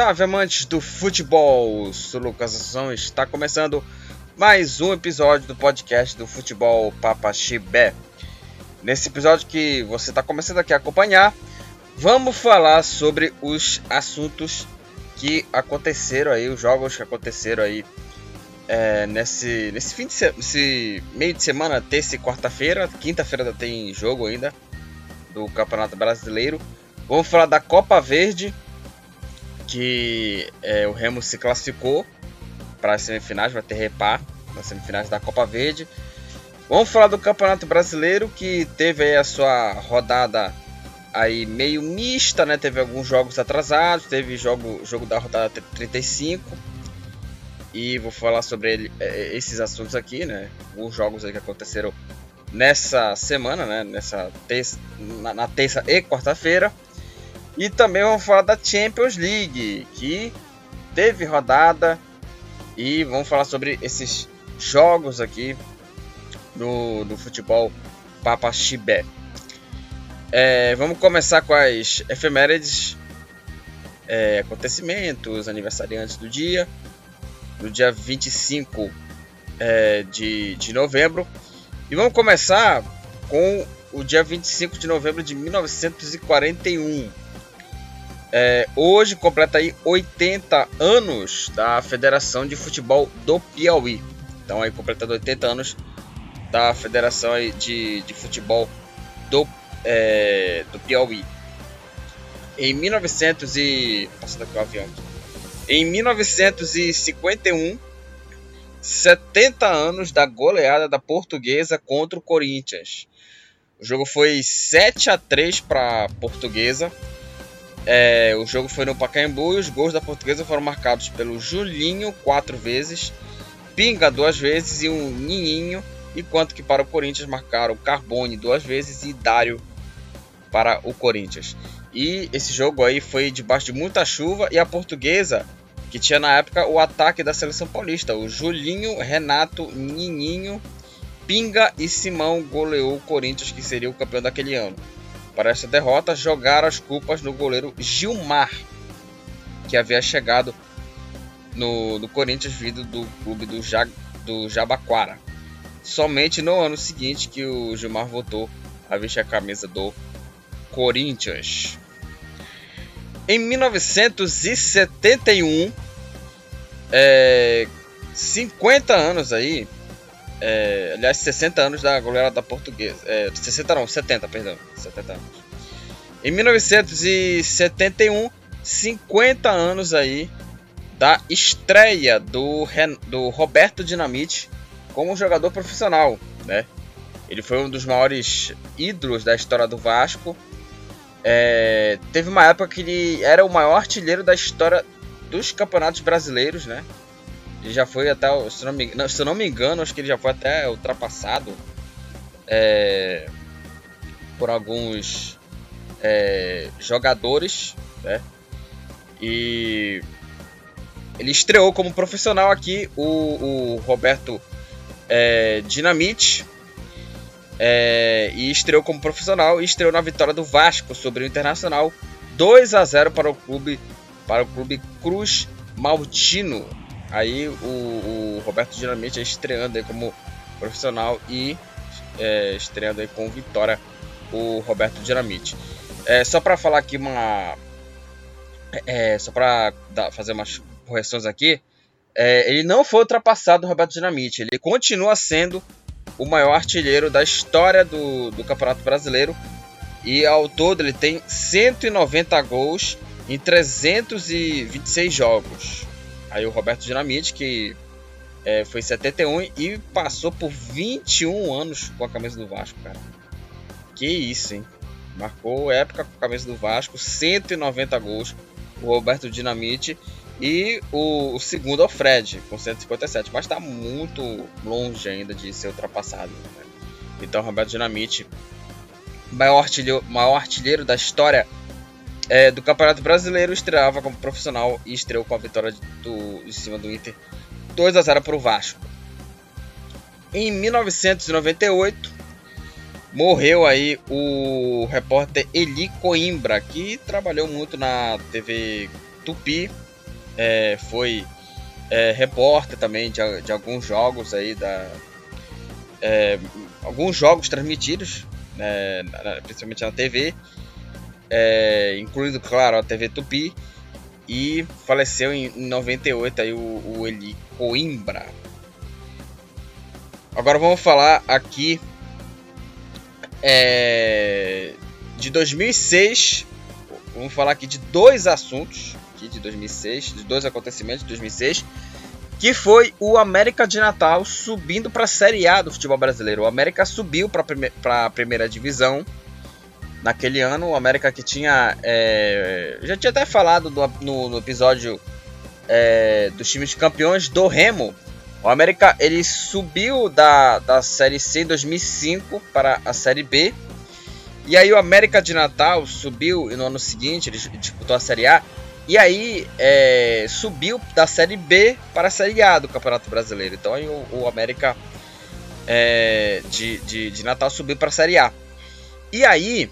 Salve amantes do futebol! Sou Lucas Assunção está começando mais um episódio do podcast do Futebol Papa Chibé. Nesse episódio que você está começando aqui a acompanhar, vamos falar sobre os assuntos que aconteceram aí, os jogos que aconteceram aí é, nesse, nesse fim de meio de semana, terça e quarta-feira. Quinta-feira tem jogo ainda do Campeonato Brasileiro. Vamos falar da Copa Verde, que é, o Remo se classificou para as semifinais, vai ter repar nas semifinais da Copa Verde. Vamos falar do Campeonato Brasileiro, que teve a sua rodada aí meio mista, né? Teve alguns jogos atrasados, teve jogo, jogo da rodada 35 e vou falar sobre ele, é, esses assuntos aqui, né? Os jogos que aconteceram nessa semana, né? Nessa terça, na, na terça e quarta-feira. E também vamos falar da Champions League, que teve rodada. E vamos falar sobre esses jogos aqui no, no futebol Papa Chibé. É, vamos começar com as efemérides, é, acontecimentos, aniversariantes do dia no dia 25 é, de, de novembro. E vamos começar com o dia 25 de novembro de 1941. É, hoje completa aí 80 anos da Federação de Futebol do Piauí. Então aí completando 80 anos da Federação de, de Futebol do, é, do Piauí. Em 1900 e... Daqui o avião. Em 1951, 70 anos da goleada da Portuguesa contra o Corinthians. O jogo foi 7 a 3 para Portuguesa. É, o jogo foi no Pacaembu e os gols da Portuguesa foram marcados pelo Julinho quatro vezes, Pinga duas vezes e um Nininho, enquanto que para o Corinthians marcaram Carbone duas vezes e Dário para o Corinthians. E esse jogo aí foi debaixo de muita chuva e a Portuguesa que tinha na época o ataque da seleção paulista. O Julinho, Renato, Nininho, Pinga e Simão goleou o Corinthians, que seria o campeão daquele ano. Para essa derrota, jogaram as culpas no goleiro Gilmar, que havia chegado no, no Corinthians vindo do clube do, ja, do Jabaquara. Somente no ano seguinte que o Gilmar voltou a vestir a camisa do Corinthians. Em 1971, é, 50 anos aí, é, aliás, 60 anos da goleada da portuguesa. É, 60 não, 70, perdão. 70 anos. Em 1971, 50 anos aí da estreia do, do Roberto Dinamite como jogador profissional, né? Ele foi um dos maiores ídolos da história do Vasco é, teve uma época que ele era o maior artilheiro da história dos campeonatos brasileiros, né? Ele já foi até, se não me, não, se não me engano, acho que ele já foi até ultrapassado é, por alguns é, jogadores, né? E ele estreou como profissional aqui o, o Roberto é, Dinamite é, e estreou como profissional e estreou na vitória do Vasco sobre o Internacional 2 a 0 para o clube para o clube Cruz Maltino. Aí o, o Roberto Dinamite é estreando aí como profissional e é, estreando aí com vitória o Roberto Dinamite. É, só para falar aqui uma é, só para fazer umas correções aqui, é, ele não foi ultrapassado o Roberto Dinamite, ele continua sendo o maior artilheiro da história do, do Campeonato Brasileiro. E ao todo ele tem 190 gols em 326 jogos. Aí o Roberto Dinamite, que é, foi 71 e passou por 21 anos com a camisa do Vasco, cara. Que isso, hein? Marcou época com a camisa do Vasco, 190 gols. O Roberto Dinamite e o, o, segundo é o Fred, com 157, mas está muito longe ainda de ser ultrapassado. Né? Então, Roberto Dinamite, maior artilheiro, maior artilheiro da história é, do Campeonato Brasileiro, estreava como profissional e estreou com a vitória do, em cima do Inter 2 a 0 para o Vasco. Em 1998, morreu aí o repórter Eli Coimbra, que trabalhou muito na TV Tupi, é, foi é, repórter também de, de, alguns jogos aí da é, alguns jogos transmitidos, né, principalmente na TV, é, incluindo claro a TV Tupi e faleceu em 98 aí o, o Eli Coimbra. Agora vamos falar aqui é, de 2006. Vamos falar aqui de dois assuntos aqui de 2006, de dois acontecimentos de 2006, que foi o América de Natal subindo para a Série A do futebol brasileiro. O América subiu para a primeira divisão naquele ano. O América que tinha, é, já tinha até falado do, no, no, episódio é, dos times campeões do Remo. O América ele subiu da, da Série C em 2005 para a Série B. E aí o América de Natal subiu e no ano seguinte ele disputou a Série A e aí é, subiu da Série B para a Série A do Campeonato Brasileiro. Então aí o, o América é, de, de, de, Natal subiu para a Série A. E aí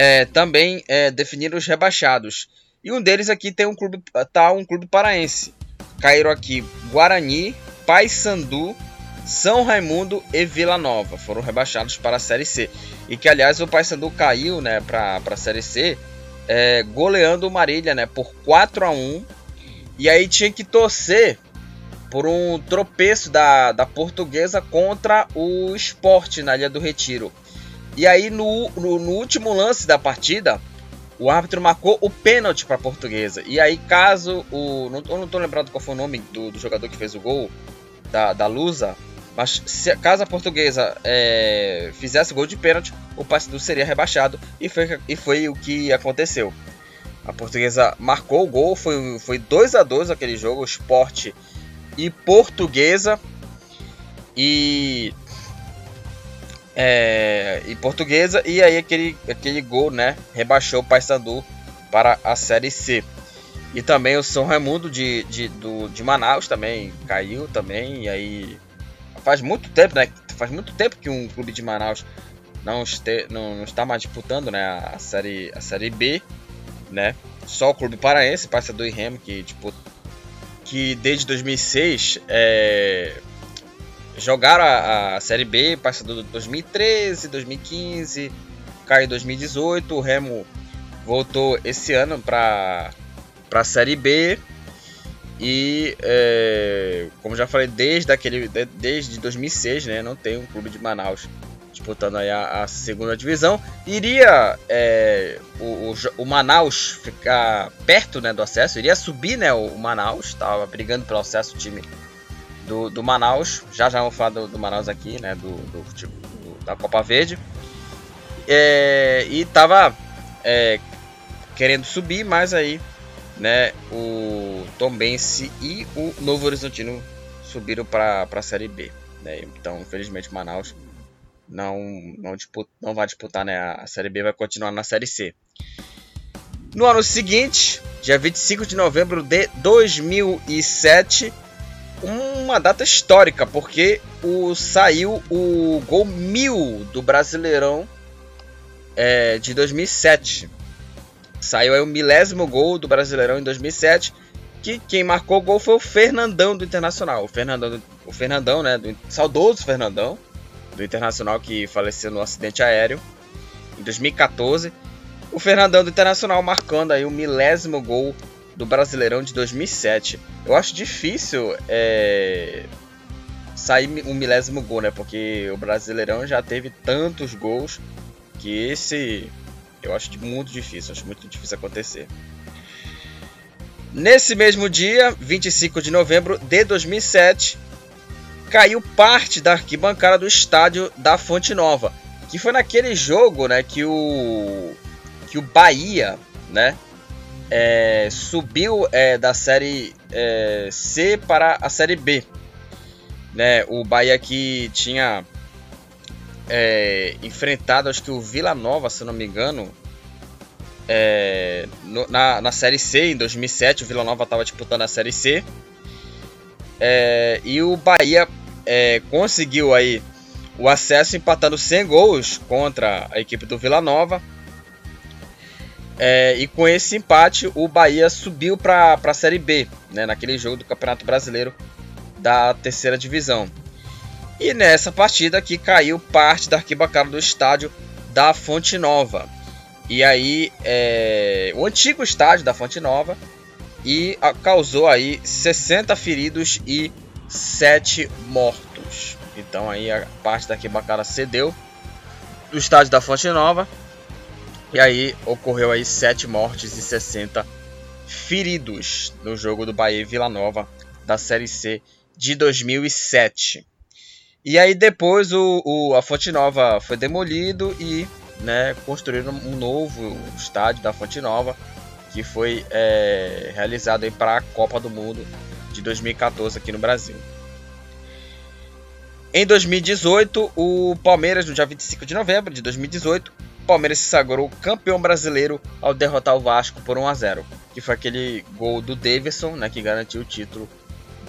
é, também é, definiram os rebaixados. E um deles aqui tem um clube, tá um clube paraense. Caíram aqui Guarani, Paysandu, São Raimundo e Vila Nova. Foram rebaixados para a Série C. E que aliás o Paysandu caiu né, para a Série C é, goleando o Marília, né, por 4 a 1 E aí tinha que torcer por um tropeço da, da portuguesa contra o esporte na Ilha do Retiro. E aí no, no, no último lance da partida, o árbitro marcou o pênalti para a portuguesa. E aí caso o... Não, eu não estou lembrado qual foi o nome do, do jogador que fez o gol, da, da Lusa, mas se, caso a portuguesa é, fizesse gol de pênalti, o Paysandu seria rebaixado e foi, e foi o que aconteceu. A portuguesa marcou o gol, foi, foi 2 a 2 aquele jogo, esporte e portuguesa. E. É, e portuguesa, e aí aquele, aquele gol né, rebaixou o Paysandu para a Série C. E também o São Raimundo de, de, do, de Manaus também caiu também, e aí faz muito tempo, né? Faz muito tempo que um clube de Manaus não, este, não, não está mais disputando, né? A série, a série B, né? Só o clube paraense, do e Remo, que tipo, que desde 2006 é, jogaram a, a série B, Paysandu 2013, 2015, caiu em 2018, o Remo voltou esse ano para a série B e, é, como já falei, desde, aquele, desde 2006, né, não tem um clube de Manaus disputando aí a, a segunda divisão. Iria é, o, o, o, Manaus ficar perto né, do acesso, iria subir né, o, o Manaus, estava brigando pelo acesso o time do, do Manaus. Já já vamos falar do, do Manaus aqui, né, do, do, do da Copa Verde. É, e estava é, querendo subir, mas aí né, o Tombense e o Novo Horizontino subiram para a Série B. Né? Então, infelizmente, Manaus não, não, disputa, não vai disputar né, a Série B, vai continuar na Série C. No ano seguinte, dia 25 de novembro de 2007, uma data histórica, porque o, saiu o gol mil do Brasileirão é, de 2007. Saiu aí o milésimo gol do Brasileirão em 2007, que quem marcou o gol foi o Fernandão do Internacional. O Fernandão, o Fernandão, né, do saudoso Fernandão do Internacional que faleceu no acidente aéreo em 2014. O Fernandão do Internacional marcando aí o milésimo gol do Brasileirão de 2007. Eu acho difícil é, sair um milésimo gol, né? Porque o Brasileirão já teve tantos gols que esse eu acho muito difícil, acho muito difícil acontecer. Nesse mesmo dia, 25 de novembro de 2007, caiu parte da arquibancada do estádio da Fonte Nova, que foi naquele jogo, né, que o que o Bahia, né, é, subiu é, da série é, C para a série B, né? O Bahia que tinha é, enfrentado, acho que o Vila Nova, se não me engano, é, no, na, na Série C em 2007. O Vila Nova estava disputando a Série C. É, e o Bahia conseguiu aí o acesso empatando 100 gols contra a equipe do Vila Nova. É, e com esse empate, o Bahia subiu para a Série B, né, naquele jogo do Campeonato Brasileiro da terceira divisão. E nessa partida aqui caiu parte da arquibancada do estádio da Fonte Nova. E aí, é, o antigo estádio da Fonte Nova e a, causou aí 60 feridos e 7 mortos. Então aí a parte da arquibancada cedeu do estádio da Fonte Nova e aí ocorreu aí 7 mortes e 60 feridos no jogo do Bahia Vila Nova da Série C de 2007. E aí depois o, o, a Fonte Nova foi demolido e né, construíram um novo estádio da Fonte Nova que foi é, realizado para a Copa do Mundo de 2014 aqui no Brasil. Em 2018, o Palmeiras, no dia 25 de novembro de 2018, Palmeiras se sagrou campeão brasileiro ao derrotar o Vasco por 1 a 0, que foi aquele gol do Davidson, né, que garantiu o título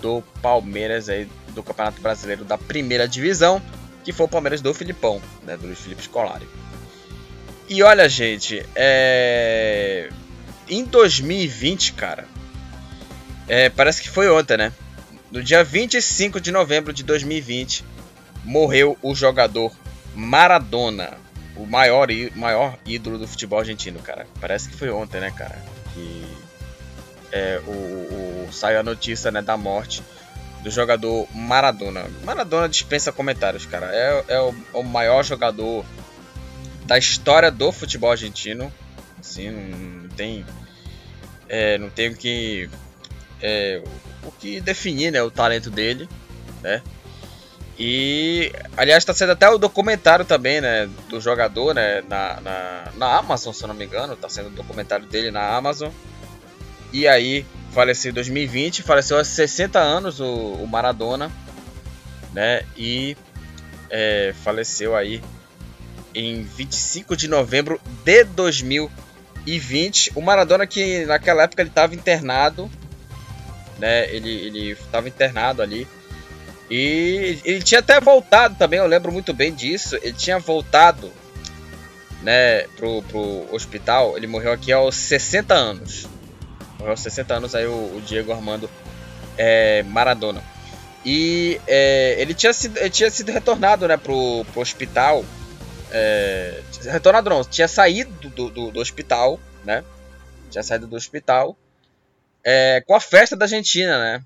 do Palmeiras aí do Campeonato Brasileiro da Primeira Divisão, que foi o Palmeiras do Filipão, né, do Luiz Felipe Scolari. E olha, gente, é... em 2020, cara, é, parece que foi ontem, né? No dia 25 de novembro de 2020, morreu o jogador Maradona o maior, maior ídolo do futebol argentino, cara. Parece que foi ontem, né, cara? Que é, o, o, saiu a notícia né, da morte do jogador Maradona. Maradona dispensa comentários, cara. É, é o, o, maior jogador da história do futebol argentino. Assim, não, tem. É, não tem o que. É, o que definir né, o talento dele, né? E, aliás, está sendo até o documentário também, né, do jogador, né, na, na, na Amazon, se eu não me engano, está sendo o documentário dele na Amazon. E aí, faleceu em 2020, faleceu aos 60 anos o, o Maradona, né, e é, faleceu aí em 25 de novembro de 2020. O Maradona que naquela época ele estava internado, né, ele estava internado ali e ele tinha até voltado também, eu lembro muito bem disso. Ele tinha voltado né, pro, pro hospital. Ele morreu aqui aos 60 anos. Morreu aos 60 anos aí o, o Diego Armando é, Maradona. E é, ele, tinha sido, ele tinha sido retornado né, pro, pro hospital. É, retornado não, tinha saído do, do, do, hospital, né? Tinha saído do hospital é, com a festa da Argentina, né?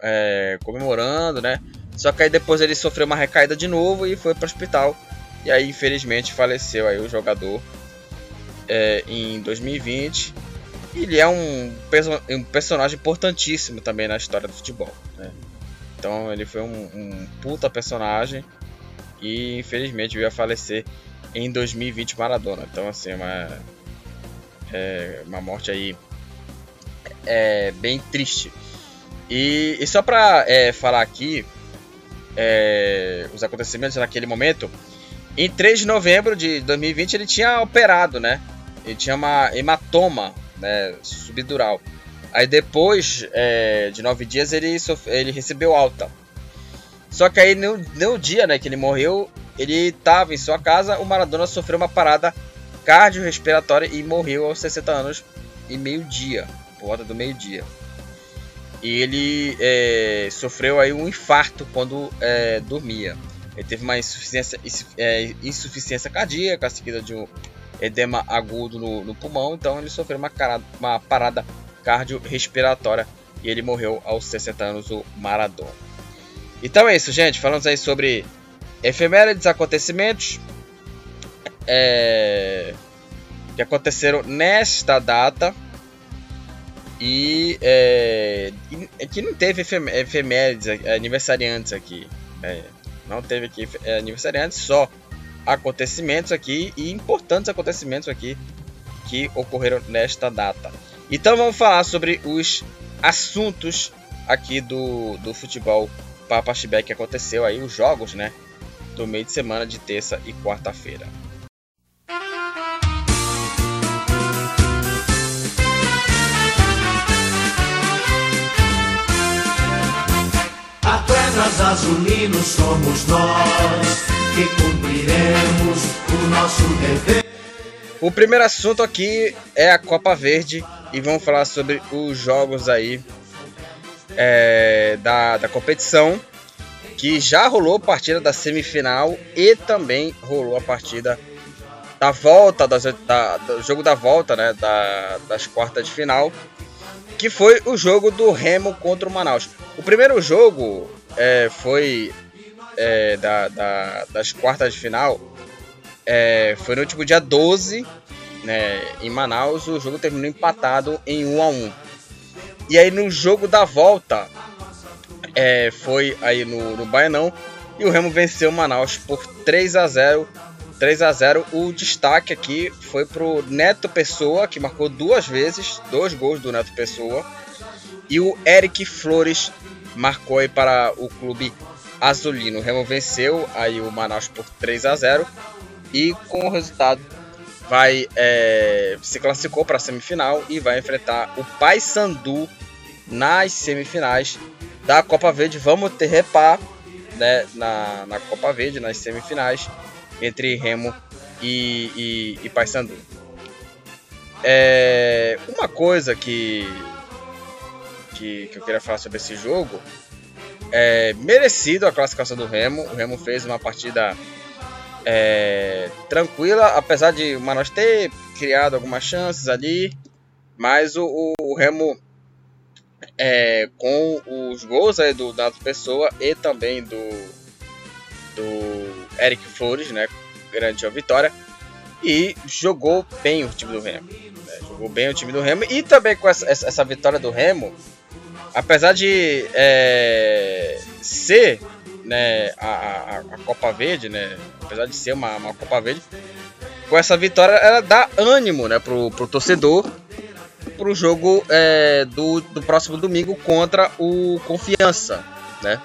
É, comemorando, né? Só que aí depois ele sofreu uma recaída de novo e foi para o hospital. E aí, infelizmente, faleceu aí o jogador é, em 2020. Ele é um, um, personagem importantíssimo também na história do futebol. Né? Então ele foi um, um, puta personagem e infelizmente veio a falecer em 2020 Maradona. Então assim, uma, é uma morte aí é, bem triste. E, e só para é, falar aqui, é, os acontecimentos naquele momento, em 3 de novembro de 2020 ele tinha operado, né? Ele tinha uma hematoma né, subdural. Aí depois é, de nove dias ele, ele recebeu alta. Só que aí no, no dia né, que ele morreu, ele estava em sua casa, o Maradona sofreu uma parada cardiorrespiratória e morreu aos 60 anos e meio-dia, por volta do meio-dia. E ele é, sofreu aí um infarto quando é, dormia. Ele teve uma insuficiência, é, insuficiência cardíaca, seguida de um edema agudo no, no pulmão. Então ele sofreu uma, cara, uma parada cardiorrespiratória e ele morreu aos 60 anos, o Maradona. Então é isso, gente. Falamos aí sobre efemérides, acontecimentos é, que aconteceram nesta data. E é, aqui não teve efemérides, é, aniversariantes aqui. É, não teve aqui é, aniversariantes, só acontecimentos aqui e importantes acontecimentos aqui que ocorreram nesta data. Então vamos falar sobre os assuntos aqui do, do futebol Papa Chibé que aconteceu aí, os jogos, né? Do meio de semana de terça e quarta-feira. Azulinos somos nós que cumpriremos o nosso dever. O primeiro assunto aqui é a Copa Verde e vamos falar sobre os jogos aí é, da, da competição que já rolou a partida da semifinal e também rolou a partida da volta, das, da, do jogo da volta, né, da, das quartas de final, que foi o jogo do Remo contra o Manaus. O primeiro jogo é, foi é, da, da, das quartas de final, é, foi no último dia 12, né, em Manaus, o jogo terminou empatado em 1 a 1 E aí no jogo da volta, é, foi aí no, no Baianão e o Remo venceu Manaus por 3 a 0 3 a 0 O destaque aqui foi pro Neto Pessoa, que marcou duas vezes, dois gols do Neto Pessoa. E o Eric Flores marcou aí para o clube azulino. O Remo venceu aí o Manaus por 3 a 0 e com o resultado vai é, se classificou para a semifinal e vai enfrentar o Paysandu nas semifinais da Copa Verde. Vamos ter repar né, na, na Copa Verde, nas semifinais, entre Remo e, e, e Paysandu. É, uma coisa que, que, que eu queria falar sobre esse jogo é merecido a classificação do Remo. O Remo fez uma partida é, tranquila, apesar de o Manaus ter criado algumas chances ali, mas o, o, o Remo é, com os gols aí do Dado Pessoa e também do, do Eric Flores, né? Garantiu a vitória. E jogou bem o time do Remo. Né, jogou bem o time do Remo. E também com essa, essa vitória do Remo, apesar de é, ser né, a, a, a, Copa Verde, né? Apesar de ser uma, uma Copa Verde, com essa vitória ela dá ânimo né, pro, pro torcedor para o jogo é, do, do próximo domingo contra o Confiança, né?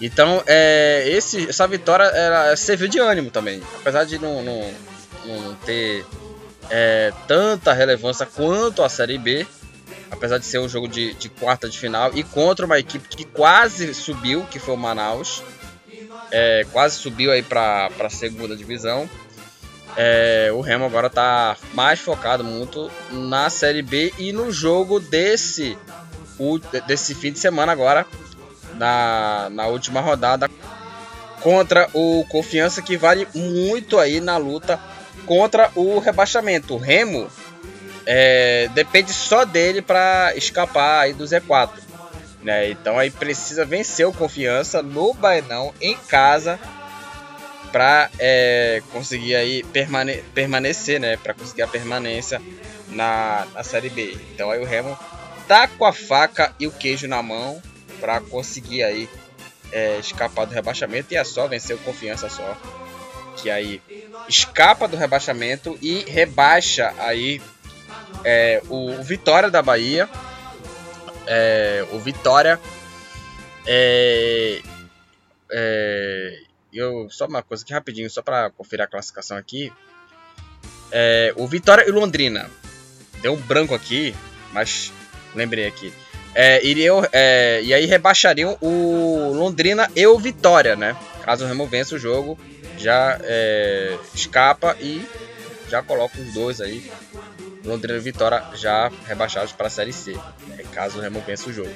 Então, é, esse, essa vitória serviu de ânimo também. Apesar de não, não, não ter é, tanta relevância quanto a Série B, apesar de ser um jogo de, de, quarta de final e contra uma equipe que quase subiu, que foi o Manaus, é, quase subiu aí para a segunda divisão. É, o Remo agora está mais focado muito na Série B e no jogo desse, desse fim de semana agora, na, na última rodada, contra o Confiança, que vale muito aí na luta contra o rebaixamento. O Remo é, depende só dele para escapar aí do Z4. Né? Então aí precisa vencer o Confiança no Bainão, em casa, para é, conseguir aí permane permanecer, né? Para conseguir a permanência na, na Série B. Então aí o Remo tá com a faca e o queijo na mão para conseguir aí é, escapar do rebaixamento e é só vencer o Confiança só que aí escapa do rebaixamento e rebaixa aí é, o, Vitória da Bahia, é, o Vitória é, é eu só uma coisa aqui rapidinho, só para conferir a classificação aqui. É, o Vitória e Londrina. Deu um branco aqui, mas lembrei aqui. É, iriam, e aí rebaixariam o Londrina e o Vitória, né? Caso o o jogo, já escapa e já coloca os dois aí. Londrina e Vitória já rebaixados para a Série C, né? caso o Remo vença o jogo.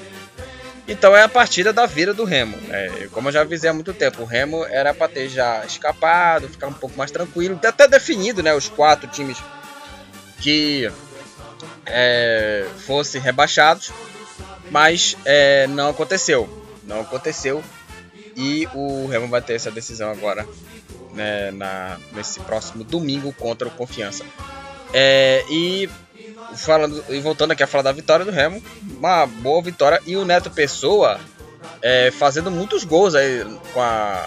Então é a partida da vida do Remo. É, como eu já avisei há muito tempo, o Remo era para ter já escapado, ficar um pouco mais tranquilo, até definido, né, os quatro times que é, fossem rebaixados, mas é, não aconteceu, não aconteceu e o Remo vai ter essa decisão agora né, na, nesse próximo domingo contra o Confiança. É, e falando e voltando aqui a falar da vitória do Remo, uma boa vitória e o Neto Pessoa é, fazendo muitos gols aí com a,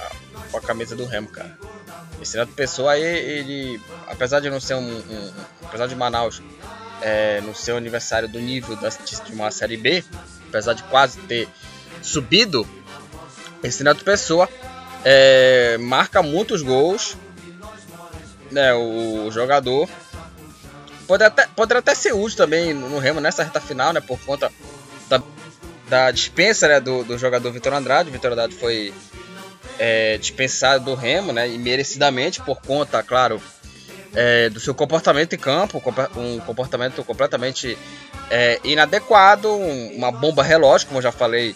com a camisa do Remo, cara. Esse Neto Pessoa aí, ele, apesar de não ser um, um apesar de Manaus é, no seu aniversário do nível da, de uma série B, apesar de quase ter subido, esse Neto Pessoa é, marca muitos gols, né, o jogador Poderia até, poderia até ser útil também no Remo nessa reta final, né? Por conta da, da dispensa né, do, do jogador Vitor Andrade. Vitor Andrade foi é, dispensado do Remo, né? E merecidamente, por conta, claro, é, do seu comportamento em campo, um comportamento completamente é, inadequado, uma bomba relógio, como eu já falei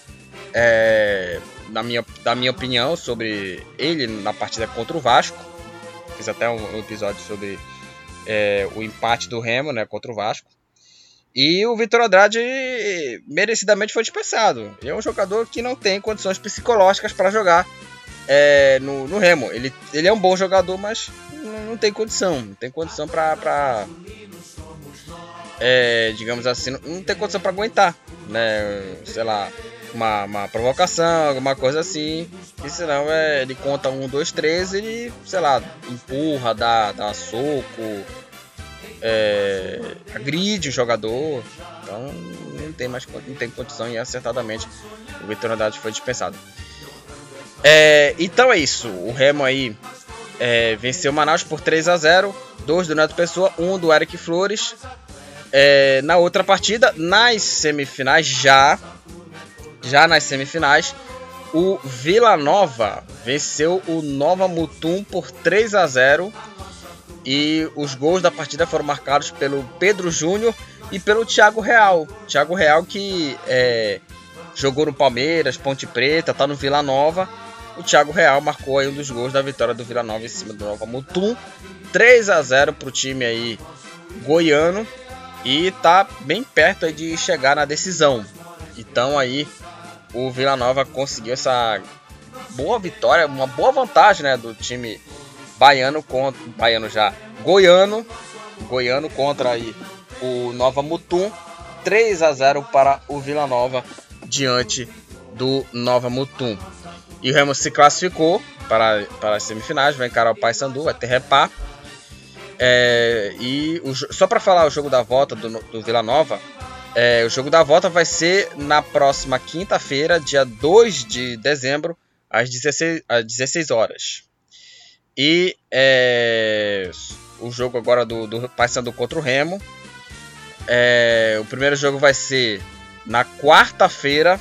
é, na minha, da minha opinião sobre ele na partida contra o Vasco. Fiz até um, episódio sobre é, o empate do Remo né, contra o Vasco. E o Vitor Andrade merecidamente foi dispensado. Ele é um jogador que não tem condições psicológicas para jogar é, no, no, Remo. Ele, ele é um bom jogador, mas não, tem condição. Não tem condição para. É, digamos assim, não tem condição para aguentar, né? Sei lá, uma, uma provocação, alguma coisa assim. E senão é, ele conta um, dois, três, ele, sei lá, empurra, dá, dá soco, é, agride o jogador. Então não tem mais não tem condição e acertadamente o Vitor Andrade foi dispensado. É, então é isso. O Remo aí é, venceu o Manaus por 3 a 0 Dois do Neto Pessoa, um do Eric Flores. É, na outra partida, nas semifinais já, já nas semifinais, o Vila Nova venceu o Nova Mutum por 3 a 0 e os gols da partida foram marcados pelo Pedro Júnior e pelo Thiago Real. Thiago Real que é, jogou no Palmeiras, Ponte Preta, tá no Vila Nova. O Thiago Real marcou aí um dos gols da vitória do Vila Nova em cima do Nova Mutum. 3 a 0 pro time aí goiano e tá bem perto aí de chegar na decisão. Então aí o Vila Nova conseguiu essa boa vitória, uma boa vantagem, né, do time baiano contra baiano já, goiano, goiano contra aí o Nova Mutum, 3 a 0 para o Vila Nova diante do Nova Mutum. E o Remo se classificou para, para as semifinais, vai encarar o Paysandu, vai ter repá. É, e o, só para falar o jogo da volta do, do Vila Nova, é, o jogo da volta vai ser na próxima quinta-feira, dia 2 de dezembro, às 16, às 16 horas. E é, o jogo agora do, do Paysandu contra o Remo. É, o primeiro jogo vai ser na quarta-feira,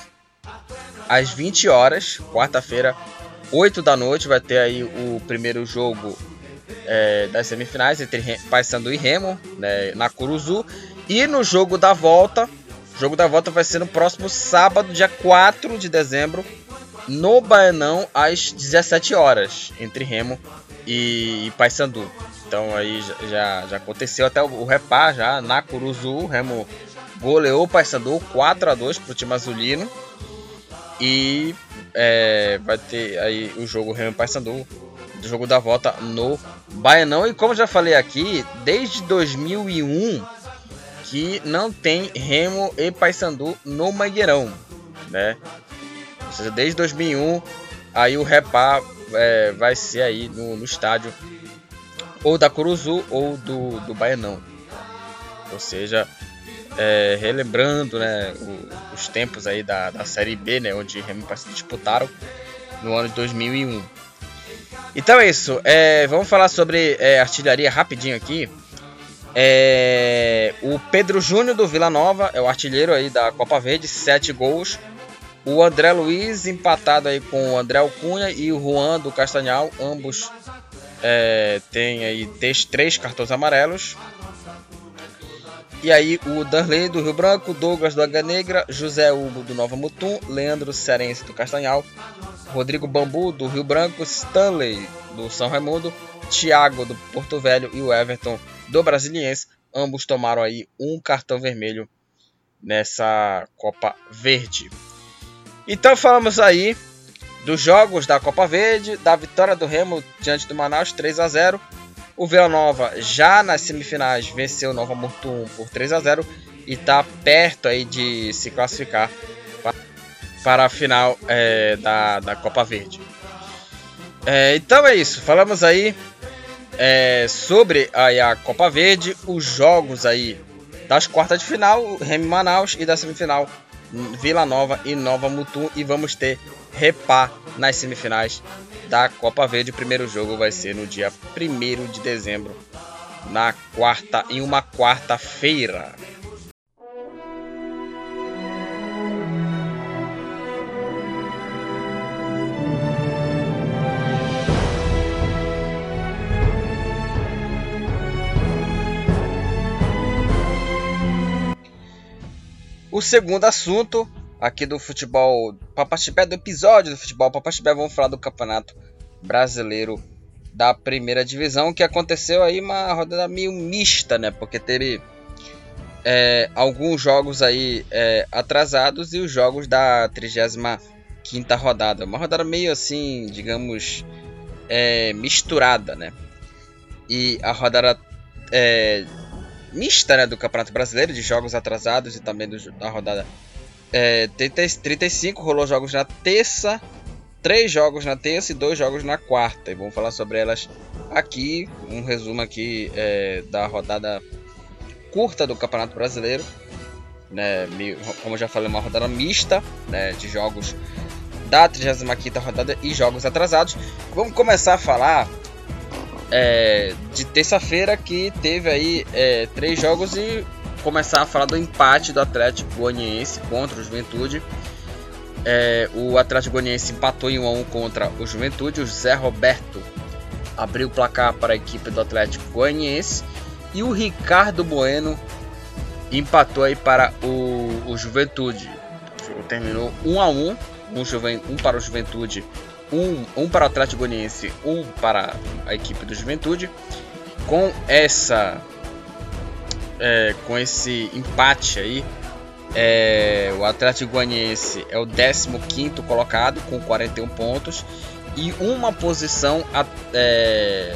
às 20 horas. Quarta-feira, 8 da noite, vai ter aí o primeiro jogo é, das semifinais entre Paysandu e Remo, né, na Curuzu. E no jogo da volta, o jogo da volta vai ser no próximo sábado, dia 4 de dezembro, no Baianão, às 17 horas, entre Remo e, Paysandu. Então aí já, já aconteceu até o, o repá já na Curuzu, Remo goleou o Paysandu 4 a 2 para o time azulino. E é, vai ter aí o jogo Remo Paysandu, do jogo da volta no Baianão. E como já falei aqui, desde 2001 que não tem Remo e Paysandu no Mangueirão, né? Ou seja, desde 2001, aí o Repá é, vai ser aí no, no, estádio ou da Curuzu ou do, do Baianão. Ou seja, é, relembrando né, o, os tempos aí da, da Série B, né, onde Remo e Paysandu disputaram no ano de 2001. Então é isso, é, vamos falar sobre é, artilharia rapidinho aqui. É, o Pedro Júnior do Vila Nova é o artilheiro aí da Copa Verde, 7 gols. O André Luiz empatado aí com o André Alcunha e o Juan do Castanhal, ambos é, têm aí três cartões amarelos. E aí o Darley do Rio Branco, Douglas do Águia Negra, José Hugo do Nova Mutum, Leandro Cerense do Castanhal, Rodrigo Bambu do Rio Branco, Stanley do São Raimundo, Thiago do Porto Velho e o Everton do Brasiliense. Ambos tomaram aí um cartão vermelho nessa Copa Verde. Então falamos aí dos jogos da Copa Verde, da vitória do Remo diante do Manaus 3 a 0. O Vila Nova já nas semifinais venceu o Nova Mutum por 3 a 0 e está perto aí de se classificar para a final é, da, da Copa Verde. É, então é isso, falamos aí é, sobre a, a Copa Verde, os jogos aí das quartas de final, Remy Manaus e da semifinal Vila Nova e Nova Mutum e vamos ter Repá nas semifinais da Copa Verde. O primeiro jogo vai ser no dia 1 de dezembro, na quarta, em uma quarta-feira. O segundo assunto aqui do futebol Papachibé, do episódio do futebol Papachibé, vamos falar do Campeonato Brasileiro da Primeira Divisão, que aconteceu aí uma rodada meio mista, né? Porque teve é, alguns jogos aí é, atrasados e os jogos da 35 rodada. Uma rodada meio assim, digamos, é, misturada, né? E a rodada é, mista né, do Campeonato Brasileiro, de jogos atrasados e também do, da rodada é, 35 rolou jogos na terça, três jogos na terça e dois jogos na quarta. E vamos falar sobre elas aqui. Um resumo aqui é, da rodada curta do Campeonato Brasileiro. Né, como eu já falei, uma rodada mista né, de jogos da 35 rodada e jogos atrasados. Vamos começar a falar é, de terça-feira que teve aí é, três jogos e começar a falar do empate do Atlético Goianiense contra o Juventude. É, o Atlético Goianiense empatou em 1 a 1 contra o Juventude. O Zé Roberto abriu o placar para a equipe do Atlético Goianiense e o Ricardo Bueno empatou aí para o, o Juventude. O terminou 1 a 1, um, um para o Juventude, um, um para o Atlético Goianiense, um para a equipe do Juventude. Com essa é, com esse empate aí, é, o Atlético Goianiense é o 15 colocado com 41 pontos e uma posição a, é,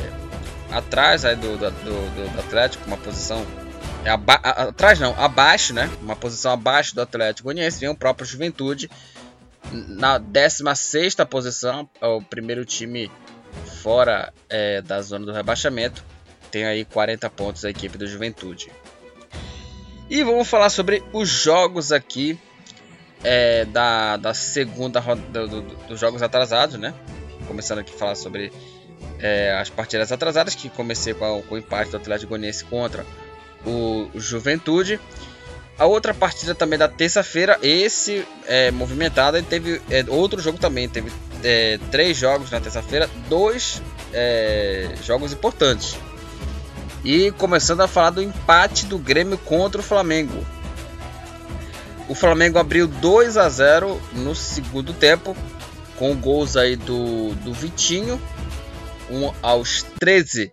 atrás aí do, do, do, do, Atlético, uma posição atrás não, abaixo, né? Uma posição abaixo do Atlético Goianiense vem o próprio Juventude na 16 posição, é o primeiro time fora é, da zona do rebaixamento. Tem aí 40 pontos a equipe do Juventude. E vamos falar sobre os jogos aqui é, da, da segunda roda do, do, dos jogos atrasados, né? Começando aqui a falar sobre é, as partidas atrasadas, que comecei com, a, com o empate do Atlético Goianiense contra o Juventude. A outra partida também da terça-feira, esse é, movimentado, teve é, outro jogo também. Teve é, três jogos na terça-feira, dois é, jogos importantes. E começando a falar do empate do Grêmio contra o Flamengo. O Flamengo abriu 2 a 0 no segundo tempo, com gols aí do, do Vitinho, um aos 13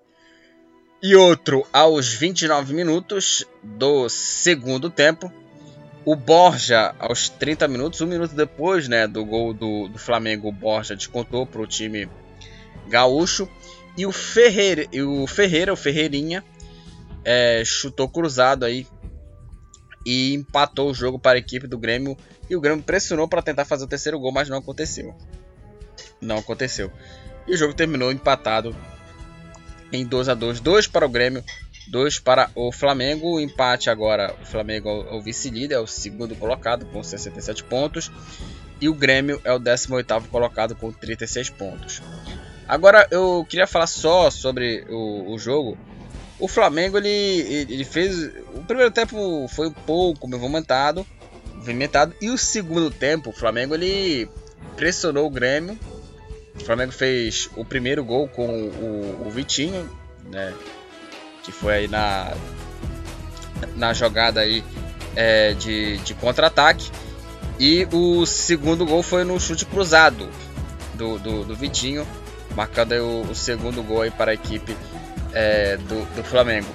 e outro aos 29 minutos do segundo tempo. O Borja aos 30 minutos, um minuto depois né, do gol do, do Flamengo, o Borja descontou para o time gaúcho. E o Ferreira, o Ferreira, o Ferreirinha, é, chutou cruzado aí e empatou o jogo para a equipe do Grêmio. E o Grêmio pressionou para tentar fazer o terceiro gol, mas não aconteceu. Não aconteceu. E o jogo terminou empatado em 2 a 2 2 para o Grêmio, 2 para o Flamengo. O empate agora, o Flamengo é o vice-líder, é o segundo colocado com 67 pontos. E o Grêmio é o 18º colocado com 36 pontos. Agora eu queria falar só sobre o, o jogo. O Flamengo ele, ele fez. O primeiro tempo foi um pouco movimentado, movimentado. E o segundo tempo, o Flamengo ele pressionou o Grêmio. O Flamengo fez o primeiro gol com o, o Vitinho, né? Que foi aí na, na jogada aí é, de, de contra-ataque. E o segundo gol foi no chute cruzado do, do, do Vitinho marcando o, o, segundo gol aí para a equipe é, do, do, Flamengo.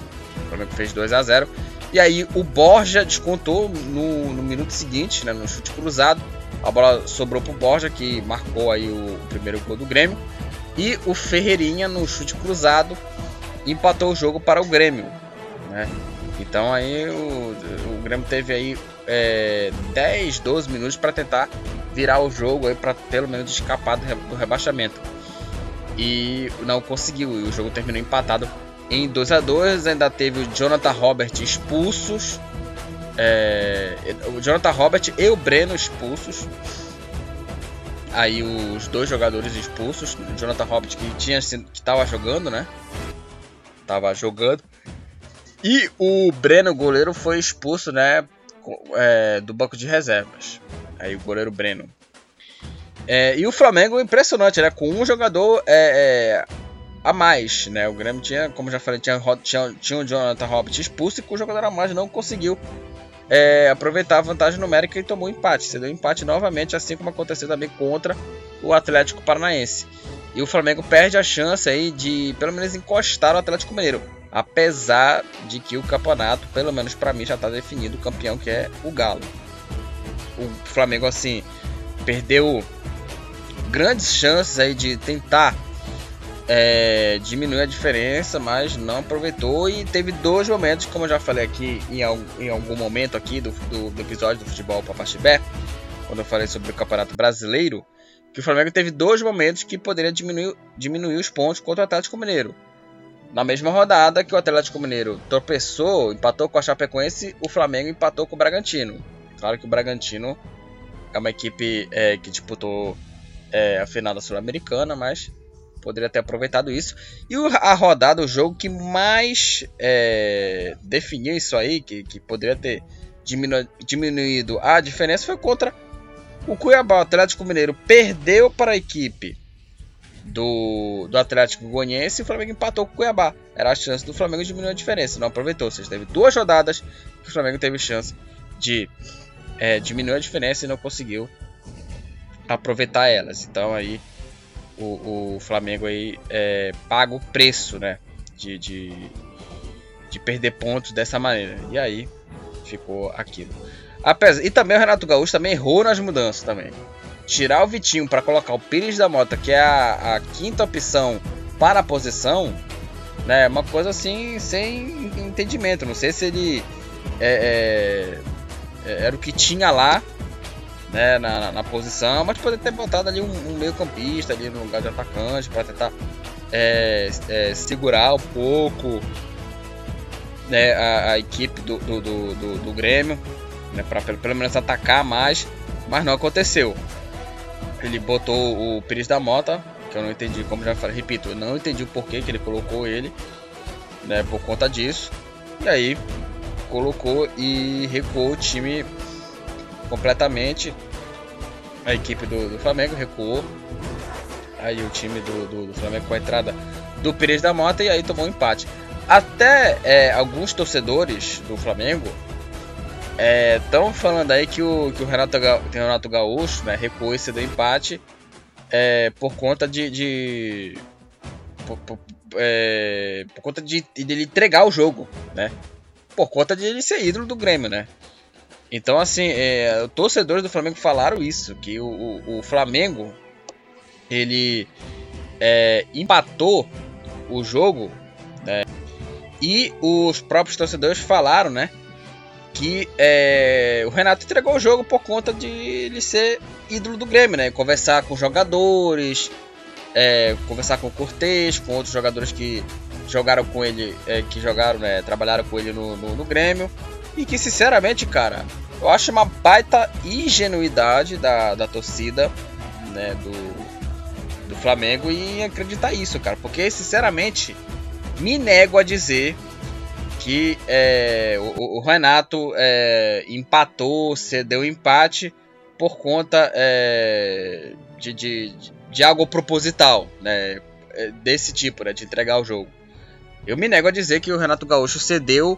O Flamengo fez 2 a 0 E aí o Borja descontou no, no minuto seguinte, né, no chute cruzado. A bola sobrou para o Borja, que marcou aí o, primeiro gol do Grêmio. E o Ferreirinha, no chute cruzado, empatou o jogo para o Grêmio. Né? Então aí o, o Grêmio teve aí é, 10, 12 minutos para tentar virar o jogo para pelo menos escapar do, do rebaixamento e não conseguiu. E o jogo terminou empatado em 2 a 2 Ainda teve o Jonathan Robert expulsos. É, o Jonathan Robert e o Breno expulsos. Aí os dois jogadores expulsos. O Jonathan Robert que tinha que estava jogando, né? Tava jogando. E o Breno, goleiro, foi expulso, né? É, do banco de reservas. Aí o goleiro Breno. É, e o Flamengo impressionante, né? Com um jogador é, é, a mais, né? O Grêmio tinha, como já falei, tinha, tinha, tinha o Jonathan Hobbit expulso e com o jogador a mais não conseguiu é, aproveitar a vantagem numérica e tomou empate. Você deu empate novamente, assim como aconteceu também contra o Atlético Paranaense. E o Flamengo perde a chance aí de pelo menos encostar o Atlético Mineiro. Apesar de que o campeonato, pelo menos para mim, já está definido o campeão que é o Galo. O Flamengo assim perdeu grandes chances aí de tentar é, diminuir a diferença, mas não aproveitou e teve dois momentos, como eu já falei aqui em, em algum momento aqui do, do, do episódio do futebol Papaxibé, quando eu falei sobre o Campeonato Brasileiro, que o Flamengo teve dois momentos que poderia diminuir, diminuir os pontos contra o Atlético Mineiro. Na mesma rodada que o Atlético Mineiro tropeçou, empatou com a Chapecoense, o Flamengo empatou com o Bragantino. Claro que o Bragantino é uma equipe é, que disputou é, a final da Sul-Americana, mas poderia ter aproveitado isso. E a rodada, o jogo que mais é, definiu isso aí, que, que poderia ter diminu diminuído a diferença, foi contra o Cuiabá. O Atlético Mineiro perdeu para a equipe do, do Atlético Goianiense e o Flamengo empatou com o Cuiabá. Era a chance do Flamengo diminuir a diferença, não aproveitou. Ou seja, teve duas rodadas que o Flamengo teve chance de é, diminuir a diferença e não conseguiu aproveitar elas. Então aí o, o Flamengo aí é, paga o preço, né? De, de, de perder pontos dessa maneira. E aí ficou aquilo. Apesar, e também o Renato Gaúcho também errou nas mudanças também. Tirar o Vitinho para colocar o Pires da Mota, que é a, a, quinta opção para a posição, né? É uma coisa assim sem entendimento. Não sei se ele é, é, é era o que tinha lá né, na, na, posição, mas poderia ter botado ali um, um meio campista ali no lugar de atacante para tentar é, é, segurar um pouco né, a, a equipe do, do, do, do, do Grêmio, né, para pelo, pelo menos atacar mais, mas não aconteceu. Ele botou o Pires da Mota, que eu não entendi, como já falei, repito, eu não entendi o porquê que ele colocou ele, né, por conta disso. E aí colocou e recuou o time completamente. A equipe do, do Flamengo recuou. Aí o time do, do, do, Flamengo com a entrada do Pires da Mota e aí tomou um empate. Até é, alguns torcedores do Flamengo estão é, falando aí que o, que o Renato, o Renato Gaúcho né, recuou esse do empate é, por conta de. de por, por, é, por, conta de, de ele entregar o jogo, né? Por conta de ele ser ídolo do Grêmio, né? Então, assim, é, torcedores do Flamengo falaram isso, que o, o, o Flamengo ele é, empatou o jogo né, e os próprios torcedores falaram, né, que é, o Renato entregou o jogo por conta de ele ser ídolo do Grêmio, né, conversar com jogadores, é, conversar com o Cortez, com outros jogadores que jogaram com ele, é, que jogaram, né, trabalharam com ele no, no, no Grêmio e que, sinceramente, cara, eu acho uma baita ingenuidade da, da torcida né, do, do Flamengo em acreditar isso, cara. Porque, sinceramente, me nego a dizer que é, o, o, Renato é, empatou, cedeu empate por conta é, de, de, de, algo proposital, né? É, desse tipo, né? De entregar o jogo. Eu me nego a dizer que o Renato Gaúcho cedeu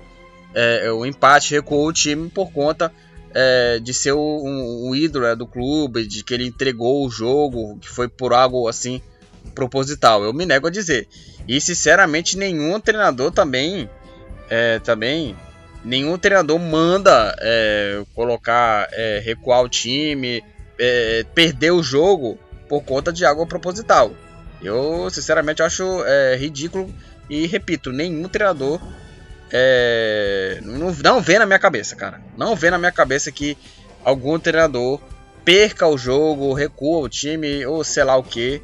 é, o empate recuou o time por conta é, de ser um, um ídolo é, do clube, de que ele entregou o jogo, que foi por algo assim proposital. Eu me nego a dizer. E sinceramente nenhum treinador também, é, também nenhum treinador manda é, colocar, é, recuar o time, é, perder o jogo por conta de algo proposital. Eu sinceramente acho ridículo e repito, nenhum treinador é, não, não vê na minha cabeça, cara. Não vê na minha cabeça que algum treinador perca o jogo, recua o time ou sei lá o que.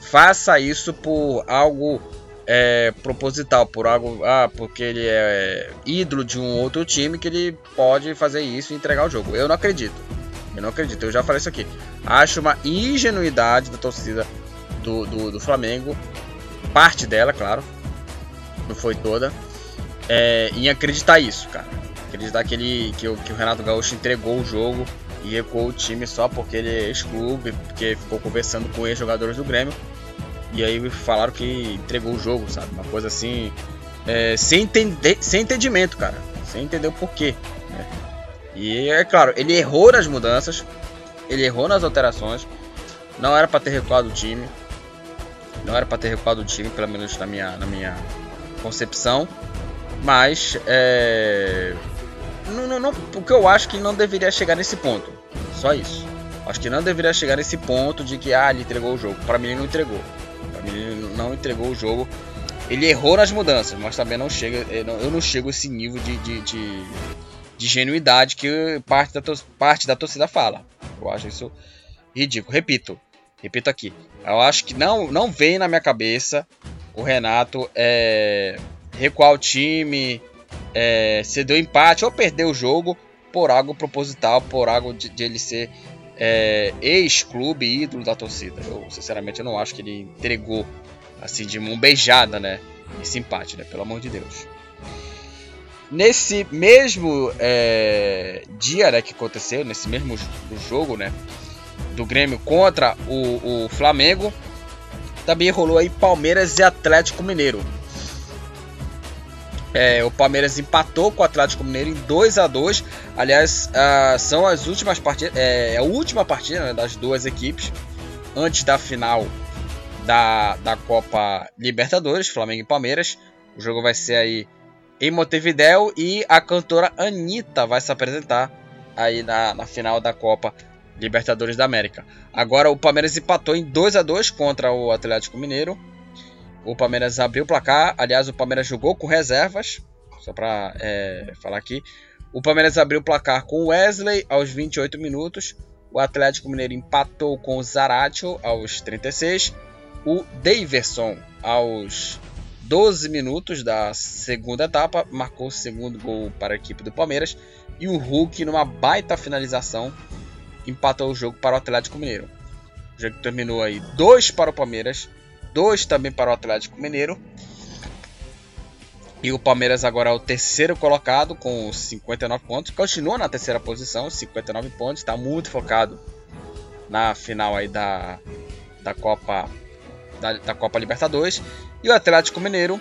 Faça isso por algo é, proposital, por algo. Ah, porque ele é ídolo de um outro time que ele pode fazer isso e entregar o jogo. Eu não acredito. Eu não acredito. Eu já falei isso aqui. Acho uma ingenuidade da torcida do, do, do Flamengo. Parte dela, claro. Não foi toda é, em acreditar isso, cara. Acreditar que, ele, que, o, que o Renato Gaúcho entregou o jogo e recuou o time só porque ele é ex-clube, porque ficou conversando com ex-jogadores do Grêmio. E aí falaram que entregou o jogo, sabe? Uma coisa assim. É, sem, entender, sem entendimento, cara. Sem entender o porquê. Né? E é claro, ele errou nas mudanças, ele errou nas alterações. Não era para ter recuado o time. Não era para ter recuado o time, pelo menos na minha, na minha concepção. Mas é, não, não, não, porque eu acho que não deveria chegar nesse ponto. Só isso. Acho que não deveria chegar nesse ponto de que ah, ele entregou o jogo. Para mim ele não entregou. Para mim ele não entregou o jogo. Ele errou nas mudanças, mas também não chega. Eu não chego a esse nível de, de, de, de que parte da, parte da torcida fala. Eu acho isso ridículo. Repito, repito aqui. Eu acho que não, não vem na minha cabeça o Renato é, recuar o time, é, ceder o empate ou perder o jogo por algo proposital, por algo de, de ele ser é, ex-clube ídolo da torcida. Eu, sinceramente, eu não acho que ele entregou assim de mão beijada, né? Esse empate, né? Pelo amor de Deus. Nesse mesmo é, dia né, que aconteceu, nesse mesmo jogo, né? Do Grêmio contra o, o Flamengo, também rolou aí Palmeiras e Atlético Mineiro. É, o Palmeiras empatou com o Atlético Mineiro em 2 a 2 Aliás, uh, são as últimas partidas. É, é a última partida né, das duas equipes antes da final da, da Copa Libertadores, Flamengo e Palmeiras. O jogo vai ser aí em Montevideo e a cantora Anitta vai se apresentar aí na, na final da Copa Libertadores da América. Agora o Palmeiras empatou em 2 a 2 contra o Atlético Mineiro. O Palmeiras abriu o placar. Aliás, o Palmeiras jogou com reservas. Só para é, falar aqui. O Palmeiras abriu o placar com Wesley aos 28 minutos. O Atlético Mineiro empatou com o Zaratio aos 36. O Daverson aos 12 minutos da segunda etapa marcou o segundo gol para a equipe do Palmeiras. E o Hulk, numa baita finalização, empatou o jogo para o Atlético Mineiro. O jogo terminou aí 2 para o Palmeiras, 2 também para o Atlético Mineiro. E o Palmeiras agora é o terceiro colocado com 59 pontos. Continua na terceira posição, 59 pontos. Está muito focado na final aí da, da Copa da, da, Copa Libertadores. E o Atlético Mineiro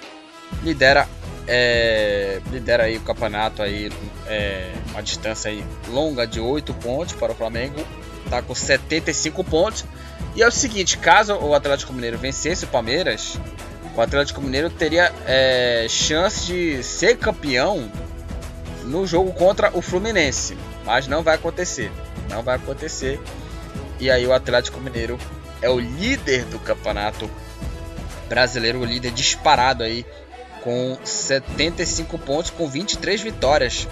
lidera é, lidera aí o campeonato aí é, uma distância aí longa de 8 pontos para o Flamengo. Está com 75 pontos. E é o seguinte, caso o Atlético Mineiro vencesse o Palmeiras, o Atlético Mineiro teria é, chance de ser campeão no jogo contra o Fluminense. Mas não vai acontecer. Não vai acontecer. E aí o Atlético Mineiro é o líder do campeonato brasileiro, o líder disparado aí com 75 pontos, com 23 vitórias,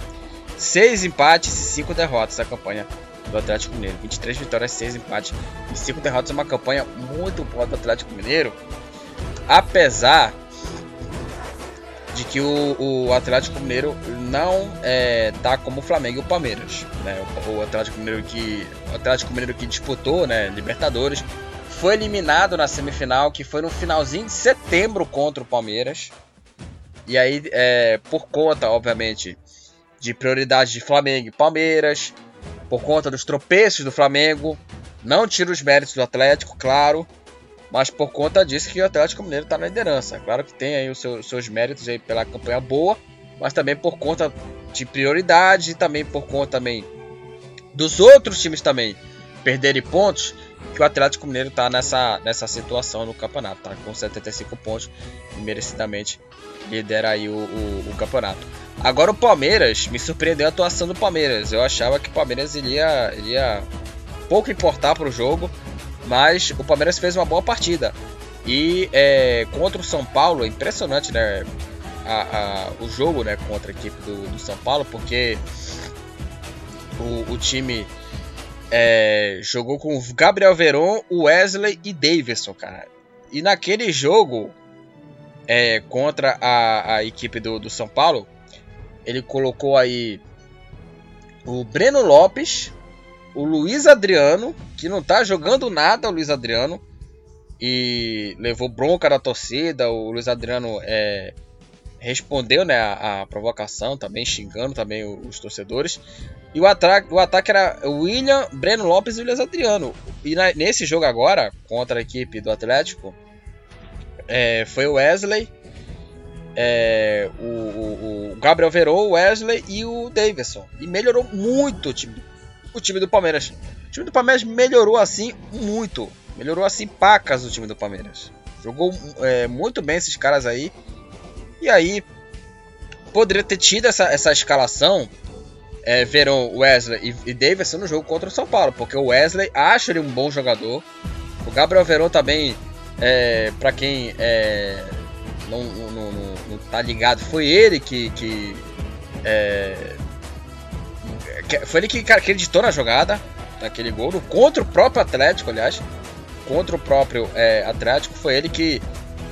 6 empates e 5 derrotas a campanha do Atlético Mineiro. 23 vitórias, 6 empates e 5 derrotas. É uma campanha muito boa do Atlético Mineiro. Apesar de que o, o Atlético Mineiro não é, tá como o Flamengo e o Palmeiras. Né? O, o, Atlético Mineiro que o Atlético Mineiro que disputou, né, Libertadores, foi eliminado na semifinal, que foi no finalzinho de setembro contra o Palmeiras. E aí, é, por conta, obviamente, de prioridade de Flamengo e Palmeiras, por conta dos tropeços do Flamengo. Não tira os méritos do Atlético, claro, mas por conta disso que o Atlético Mineiro está na liderança. Claro que tem aí os seus, seus méritos aí pela campanha boa, mas também por conta de prioridade e também por conta também dos outros times também perderem pontos, que o Atlético Mineiro está nessa, nessa situação no campeonato, tá com 75 pontos merecidamente lidera aí o, o, o campeonato. Agora o Palmeiras, me surpreendeu a atuação do Palmeiras. Eu achava que o Palmeiras iria, iria pouco importar para o jogo, mas o Palmeiras fez uma boa partida. E é, contra o São Paulo, é impressionante né, a, a, o jogo né, contra a equipe do, do São Paulo, porque o, o time é, jogou com Gabriel Veron, Wesley e Davidson, cara. E naquele jogo é, contra a, a equipe do, do São Paulo, ele colocou aí o Breno Lopes, o Luiz Adriano, que não tá jogando nada, o Luiz Adriano, e levou bronca da torcida. O Luiz Adriano é, respondeu né, a, a, provocação, também xingando também os torcedores. E o, ataque, o ataque era William, Breno Lopes e Luiz Adriano. E na, nesse jogo agora, contra a equipe do Atlético, é, foi o Wesley, é, o, o, o, Gabriel Verão, o Wesley e o Davidson. E melhorou muito o time, o time do Palmeiras. O time do Palmeiras melhorou assim muito. Melhorou assim pacas o time do Palmeiras. Jogou é, muito bem esses caras aí. E aí, poderia ter tido essa, essa escalação. É, Verão, Wesley e, e Davidson no jogo contra o São Paulo. Porque o Wesley acha ele um bom jogador. O Gabriel Verão também, é, para quem é, não, não, não, não, tá ligado, foi ele que. que é, foi ele que acreditou na jogada, naquele gol, contra o próprio Atlético, aliás contra o próprio é, Atlético, foi ele que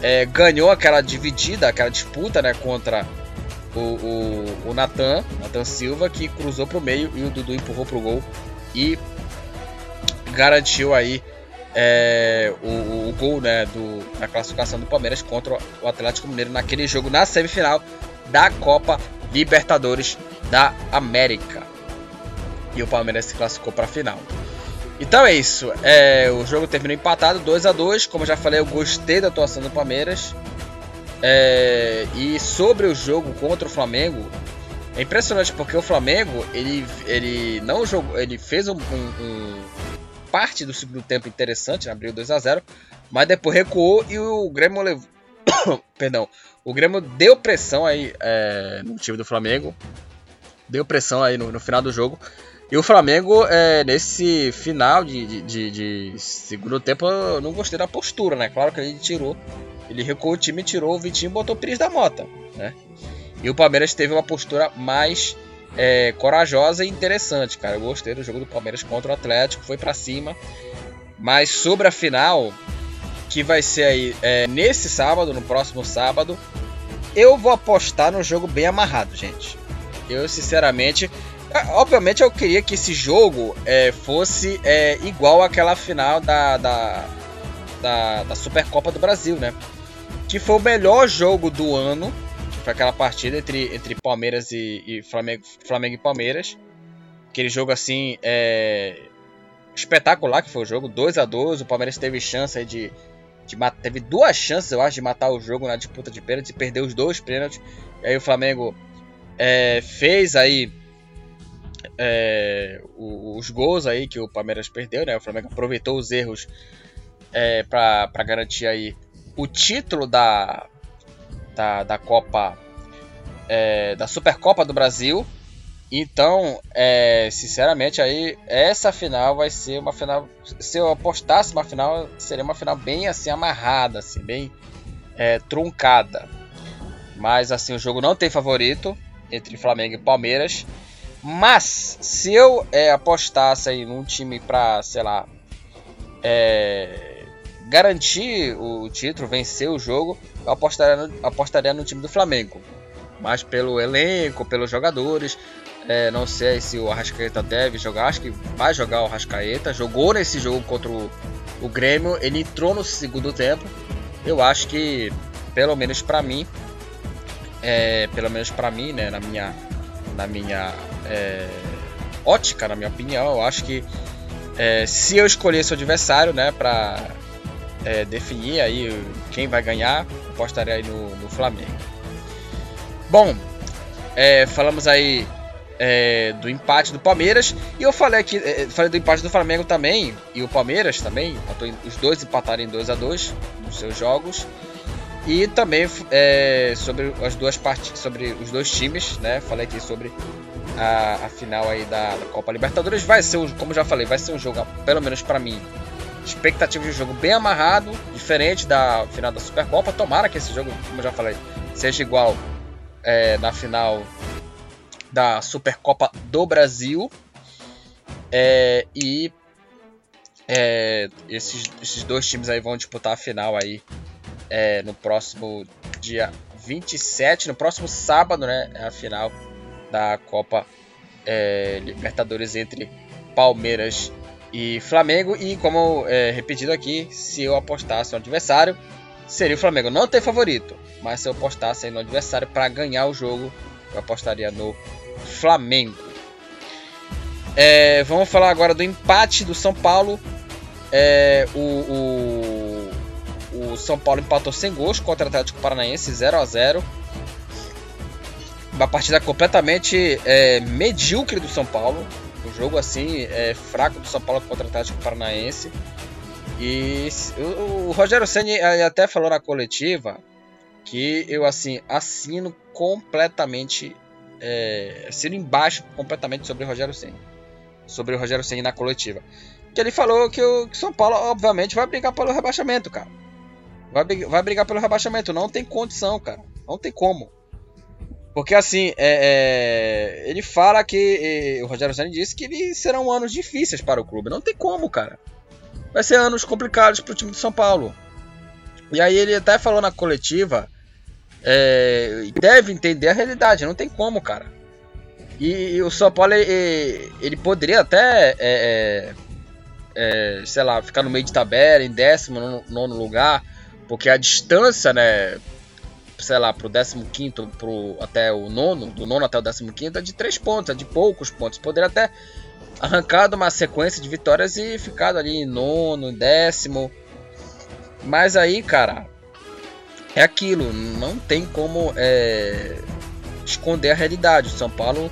é, ganhou aquela dividida, aquela disputa né, contra o, o, o Natan, Silva, que cruzou para o meio e o Dudu empurrou para o gol e garantiu aí é, o, o, gol né, do, na classificação do Palmeiras contra o Atlético Mineiro naquele jogo na semifinal da Copa Libertadores da América. E o Palmeiras se classificou para a final. Então é isso. É, o jogo terminou empatado, 2 a 2 Como eu já falei, eu gostei da atuação do Palmeiras. É, e sobre o jogo contra o Flamengo, é impressionante porque o Flamengo ele, ele não jogou, ele fez um, um, um parte do segundo tempo interessante, né, abriu 2 a 0 mas depois recuou e o Grêmio levou, perdão, o Grêmio deu pressão aí é, no time do Flamengo, deu pressão aí no, no final do jogo e o Flamengo, é, nesse final de, de, de, de, segundo tempo, eu não gostei da postura, né? Claro que ele tirou, ele recuou o time, tirou o Vitinho e botou o Pires da Mota, né? E o Palmeiras teve uma postura mais é, corajosa e interessante, cara. Eu gostei do jogo do Palmeiras contra o Atlético, foi para cima. Mas sobre a final, que vai ser aí é, nesse sábado, no próximo sábado, eu vou apostar no jogo bem amarrado, gente. Eu, sinceramente, obviamente eu queria que esse jogo é, fosse é, igual àquela final da, da, da, da, Supercopa do Brasil, né? Que foi o melhor jogo do ano, que foi aquela partida entre, entre Palmeiras e, e Flamengo, Flamengo e Palmeiras. Aquele jogo assim, é, espetacular que foi o jogo, 2 a 2 o Palmeiras teve chance de, de teve duas chances, eu acho, de matar o jogo na disputa de pênaltis, perdeu os dois pênaltis. E aí o Flamengo é, fez aí é, os gols aí que o Palmeiras perdeu, né? O Flamengo aproveitou os erros é, para garantir aí o título da, da, da Copa é, da Supercopa do Brasil. Então, é, sinceramente, aí essa final vai ser uma final. Se eu apostasse uma final, seria uma final bem assim amarrada, assim, bem é, truncada. Mas assim, o jogo não tem favorito entre Flamengo e Palmeiras. Mas, se eu é, apostasse aí num time pra, sei lá, é, garantir o título, vencer o jogo, eu apostaria no, apostaria no time do Flamengo. Mas pelo elenco, pelos jogadores, é, não sei se o Arrascaeta deve jogar, acho que vai jogar o Arrascaeta. Jogou nesse jogo contra o, o Grêmio, ele entrou no segundo tempo. Eu acho que, pelo menos para mim, é, pelo menos para mim, né, na minha, na minha é, ótica, na minha opinião. Eu acho que é, se eu escolhesse o adversário, né, para é, definir aí quem vai ganhar, apostaria aí no, no Flamengo. Bom, é, falamos aí é, do empate do Palmeiras e eu falei aqui, é, falei do empate do Flamengo também e o Palmeiras também, os dois empataram em 2 a 2 nos seus jogos. E também é, sobre as duas partes, sobre os dois times, né? Falei aqui sobre a, a final aí da, da, Copa Libertadores. Vai ser, como já falei, vai ser um jogo, pelo menos para mim, expectativa de um jogo bem amarrado, diferente da final da Supercopa. Tomara que esse jogo, como já falei, seja igual é, na final da Supercopa do Brasil. É, e é, esses, esses dois times aí vão disputar a final aí é, no próximo dia 27, no próximo sábado, né? É a final da Copa é, Libertadores entre Palmeiras e Flamengo. E como é, repetido aqui, se eu apostasse no adversário, seria o Flamengo. Não tem favorito, mas se eu apostasse no adversário para ganhar o jogo, eu apostaria no Flamengo. É, vamos falar agora do empate do São Paulo. É, o, o, o, São Paulo empatou sem gols contra o Atlético Paranaense 0 a 0 uma partida completamente é, medíocre do São Paulo. Um jogo assim, é, fraco do São Paulo contra o Atlético Paranaense. E o, o Rogério Senni até falou na coletiva que eu assim assino completamente é, assino embaixo completamente sobre o Rogério Senni sobre o Rogério Senni na coletiva. Que ele falou que o que São Paulo obviamente vai brigar pelo rebaixamento cara. Vai, vai brigar pelo rebaixamento. Não tem condição cara. Não tem como porque assim, é, é, ele fala que. o Rogério Senna disse que eles serão anos difíceis para o clube. Não tem como, cara. Vai ser anos complicados para o time de São Paulo. E aí ele até falou na coletiva. É, deve entender a realidade, não tem como, cara. E, e o São Paulo ele, ele poderia até, é, é, é, sei lá, ficar no meio de tabela, em décimo nono lugar, porque a distância, né, sei lá, pro 15 pro, até o nono, do nono até o 15 é de 3 pontos, é de poucos pontos. Poderia até arrancado uma sequência de vitórias e ficado ali em nono, décimo. Mas aí, cara, é aquilo, não tem como é, esconder a realidade. O São Paulo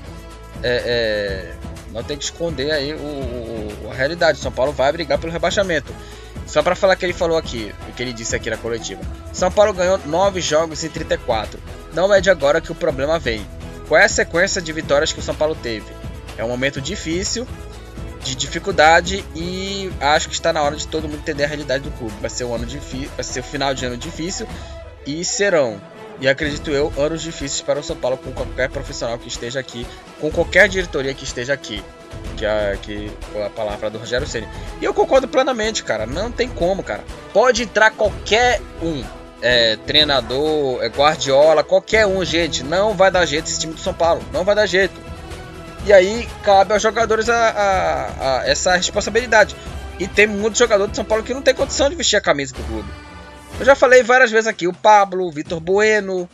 é, é, não tem que esconder aí o, o, a realidade. O São Paulo vai brigar pelo rebaixamento. Só para falar que ele falou aqui, o que ele disse aqui na coletiva. São Paulo ganhou 9 jogos em 34. Não é de agora que o problema vem. Qual é a sequência de vitórias que o São Paulo teve? É um momento difícil, de dificuldade e acho que está na hora de todo mundo entender a realidade do clube. Vai ser um ano difícil, vai ser o final de ano difícil e serão e acredito eu, anos difíceis para o São Paulo com qualquer profissional que esteja aqui, com qualquer diretoria que esteja aqui. Que é, que a palavra do Rogério Ceni. E eu concordo plenamente, cara. Não tem como, cara. Pode entrar qualquer um. É, treinador, é, Guardiola, qualquer um, gente. Não vai dar jeito esse time do São Paulo. Não vai dar jeito. E aí cabe aos jogadores a, a, a essa responsabilidade. E tem muitos jogadores de São Paulo que não tem condição de vestir a camisa do clube. Eu já falei várias vezes aqui, o Pablo, o Vitor Bueno,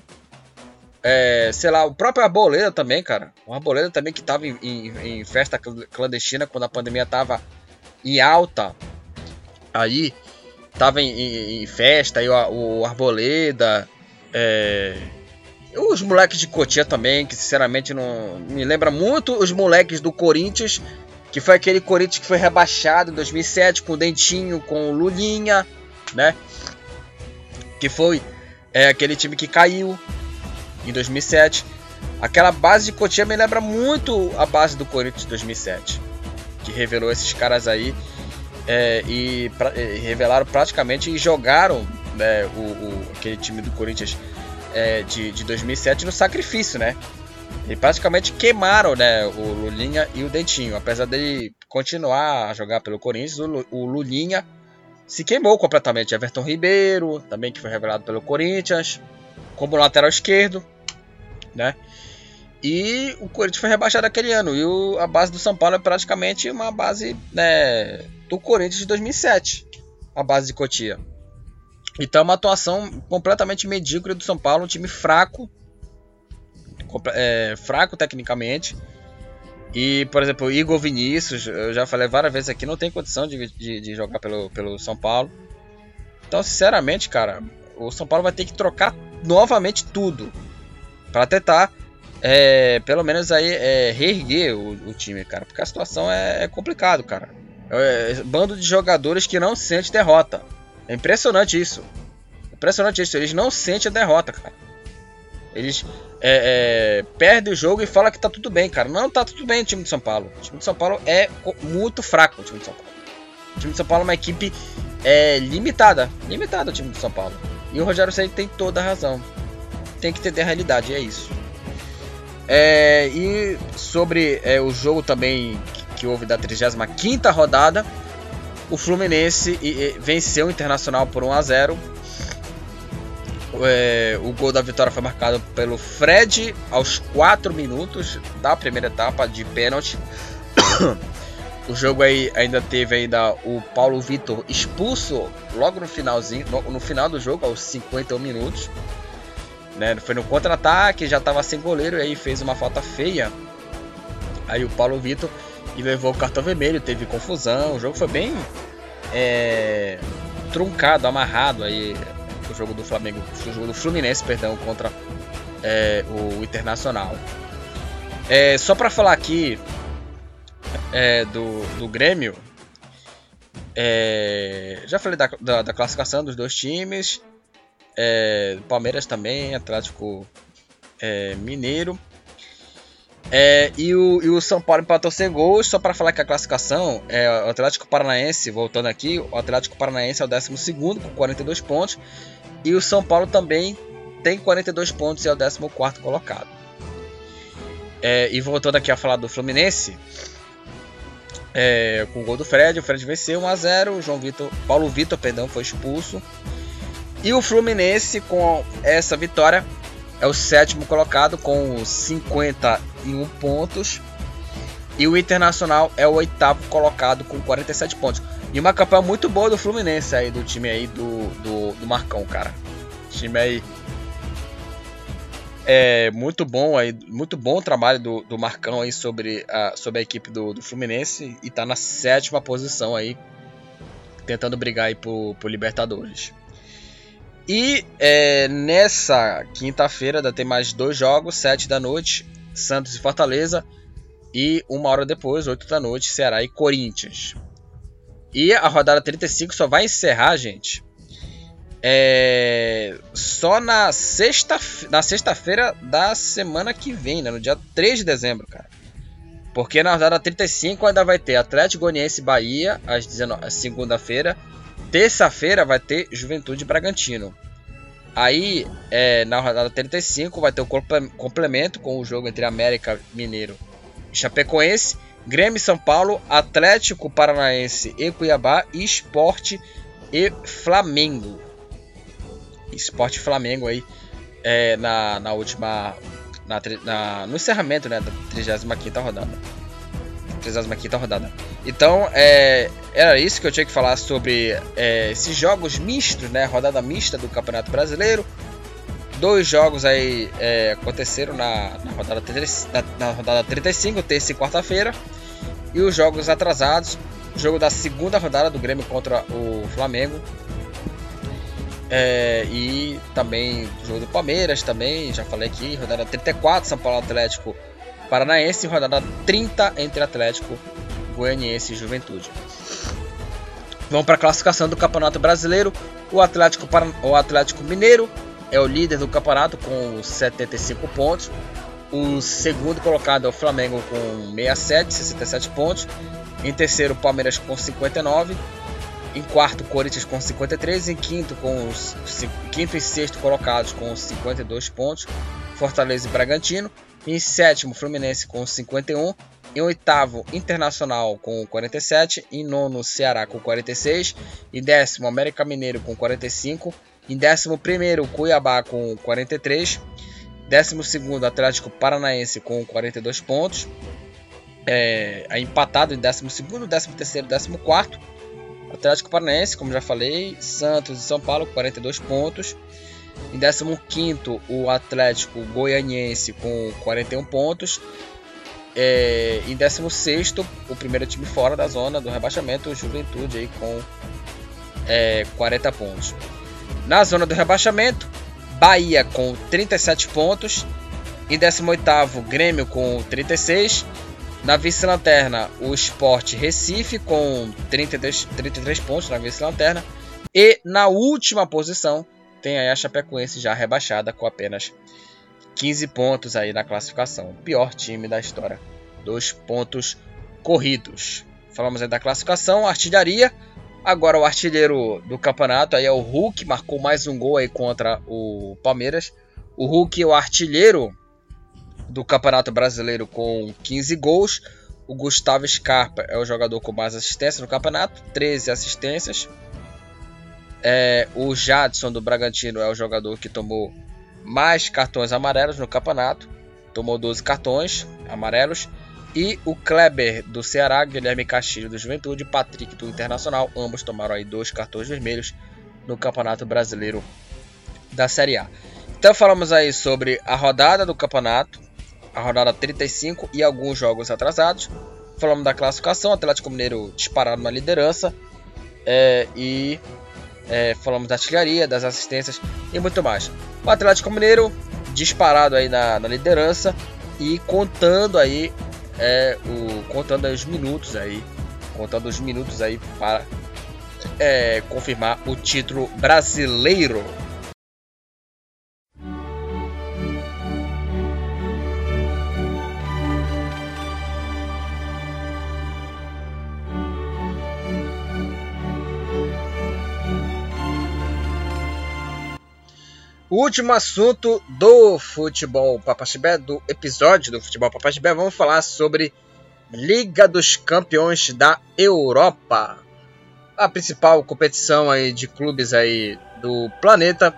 é, sei lá, o próprio Arboleda também, cara. O Arboleda também que tava em, em, em, festa clandestina quando a pandemia tava em alta. Aí, tava em, em festa, aí o, o Arboleda. É, os moleques de Cotia também, que sinceramente não me lembra muito os moleques do Corinthians, que foi aquele Corinthians que foi rebaixado em 2007 com o Dentinho, com o Lulinha, né? que foi é, aquele time que caiu em 2007. Aquela base de Cotia me lembra muito a base do Corinthians de 2007, que revelou esses caras aí é, e, pra, e, revelaram praticamente e jogaram né, o, o, aquele time do Corinthians é, de, de 2007 no sacrifício, né? E praticamente queimaram né, o Lulinha e o Dentinho. Apesar dele continuar a jogar pelo Corinthians, o, o Lulinha se queimou completamente. Everton Ribeiro, também que foi revelado pelo Corinthians, como lateral esquerdo, né? E o Corinthians foi rebaixado aquele ano. E o, a base do São Paulo é praticamente uma base né, do Corinthians de 2007, a base de Cotia. Então, uma atuação completamente medíocre do São Paulo, um time fraco, é, fraco tecnicamente e, por exemplo, o Igor Vinícius, eu já falei várias vezes aqui, não tem condição de, de, de, jogar pelo, pelo São Paulo. Então, sinceramente, cara, o São Paulo vai ter que trocar novamente tudo para tentar, é, pelo menos aí, é, reerguer o, o, time, cara. Porque a situação é, é complicado, cara. É, bando de jogadores que não sente derrota. É impressionante isso. Impressionante isso. Eles não sentem a derrota, cara. Eles é, é, perdem o jogo e falam que tá tudo bem, cara. Não tá tudo bem o time de São Paulo. O time de São Paulo é muito fraco. O time de São Paulo. O time de São Paulo é uma equipe é, limitada. Limitada o time de São Paulo. E o Rogério Ceni tem toda a razão. Tem que entender a realidade, é isso. É, e sobre é, o jogo também que, que houve da 35 rodada, o Fluminense venceu o Internacional por 1 a 0 é, o gol da vitória foi marcado pelo Fred aos 4 minutos da primeira etapa de pênalti. o jogo aí ainda teve ainda o Paulo Vitor expulso logo no finalzinho, no, no final do jogo, aos 51 minutos. Né? Foi no contra-ataque, já estava sem goleiro e aí fez uma falta feia. Aí o Paulo Vitor e levou o cartão vermelho, teve confusão. O jogo foi bem é, truncado, amarrado aí o jogo do Flamengo, o jogo do Fluminense, perdão, contra é, o Internacional. É, só para falar aqui é, do, do Grêmio, é, já falei da, da, da, classificação dos dois times, é, Palmeiras também, Atlético é, Mineiro. É, e, o, e, o, São Paulo empatou sem gols, só para falar que a classificação é o Atlético Paranaense, voltando aqui, o Atlético Paranaense é o 12 com 42 pontos, e o São Paulo também tem 42 pontos e é o 14 colocado. É, e voltando aqui a falar do Fluminense, é, com o gol do Fred, o Fred venceu 1 a 0 o João Vitor, Paulo Vitor, perdão, foi expulso. E o Fluminense com essa vitória é o sétimo colocado com 51 pontos. E o Internacional é o oitavo colocado com 47 pontos. E uma campanha muito boa do Fluminense aí, do time aí do, do, do Marcão, cara. time aí é muito bom aí, muito bom o trabalho do, do Marcão aí sobre a, sobre a equipe do, do Fluminense e tá na sétima posição aí, tentando brigar aí pro, Libertadores. E é, nessa quinta-feira ainda tem mais dois jogos, 7 da noite, Santos e Fortaleza. E uma hora depois, 8 da noite, Ceará e Corinthians. E a rodada 35 só vai encerrar, gente. É, só na sexta na sexta-feira da semana que vem, né, no dia 3 de dezembro, cara. Porque na rodada 35 ainda vai ter Atlético Goianiense Bahia às 19 segunda-feira Terça-feira vai ter Juventude Bragantino. Aí, é, na rodada 35, vai ter o complemento com o jogo entre América Mineiro e Chapecoense, Grêmio São Paulo, Atlético Paranaense e Cuiabá, e Esporte e Flamengo. Esporte Flamengo aí é, na, na última. Na, na, no encerramento né, da 35 rodada. 35 rodada. Então, é, era isso que eu tinha que falar sobre é, esses jogos mistos, né? Rodada mista do Campeonato Brasileiro. Dois jogos aí é, aconteceram na, na, rodada, na, na rodada 35, terça e quarta-feira. E os jogos atrasados. Jogo da segunda rodada do Grêmio contra o Flamengo. É, e também jogo do Palmeiras também, já falei aqui, rodada 34, São Paulo Atlético Paranaense, rodada 30 entre Atlético Goianiense e Juventude. Vamos para a classificação do Campeonato Brasileiro. O Atlético, o Atlético Mineiro é o líder do campeonato com 75 pontos. O segundo colocado é o Flamengo com 67, 67 pontos. Em terceiro, o Palmeiras com 59. Em quarto, Corinthians com 53. Em quinto, com os quinto e sexto colocados com 52 pontos. Fortaleza e Bragantino. Em sétimo, Fluminense com 51. Em oitavo, Internacional com 47. Em nono, Ceará com 46. Em décimo, América Mineiro com 45. Em décimo primeiro, Cuiabá com 43. Décimo segundo, Atlético Paranaense com 42 pontos. É, empatado em décimo segundo, décimo terceiro, décimo quarto. Atlético Paranaense, como já falei, Santos e São Paulo com 42 pontos. Em 15 o Atlético Goianiense com 41 pontos. É, em 16 o primeiro time fora da zona do rebaixamento, o Juventude aí com é, 40 pontos. Na zona do rebaixamento, Bahia com 37 pontos. Em 18 Grêmio com 36. Na vice-lanterna, o Sport Recife com 33, 33 pontos na vice-lanterna. E na última posição, tem aí a Chapecoense já rebaixada com apenas 15 pontos aí na classificação. O pior time da história. Dois pontos corridos. Falamos aí da classificação, artilharia. Agora o artilheiro do campeonato aí é o Hulk, marcou mais um gol aí contra o Palmeiras. O Hulk é o artilheiro do Campeonato Brasileiro com 15 gols. O Gustavo Scarpa é o jogador com mais assistências no campeonato, 13 assistências. É, o Jadson do Bragantino é o jogador que tomou mais cartões amarelos no campeonato. Tomou 12 cartões amarelos. E o Kleber do Ceará, Guilherme Castilho do Juventude, Patrick do Internacional, ambos tomaram aí dois cartões vermelhos no Campeonato Brasileiro da Série A. Então falamos aí sobre a rodada do campeonato, a rodada 35 e alguns jogos atrasados. Falamos da classificação, Atlético Mineiro disparado na liderança é, e é, falamos da artilharia, das assistências e muito mais. O Atlético Mineiro disparado aí na, na liderança e contando aí é, o contando aí os minutos aí, contando os minutos aí para é, confirmar o título brasileiro. O último assunto do futebol Papaxibé, do episódio do futebol Papaxibé, vamos falar sobre Liga dos Campeões da Europa. A principal competição aí de clubes aí do planeta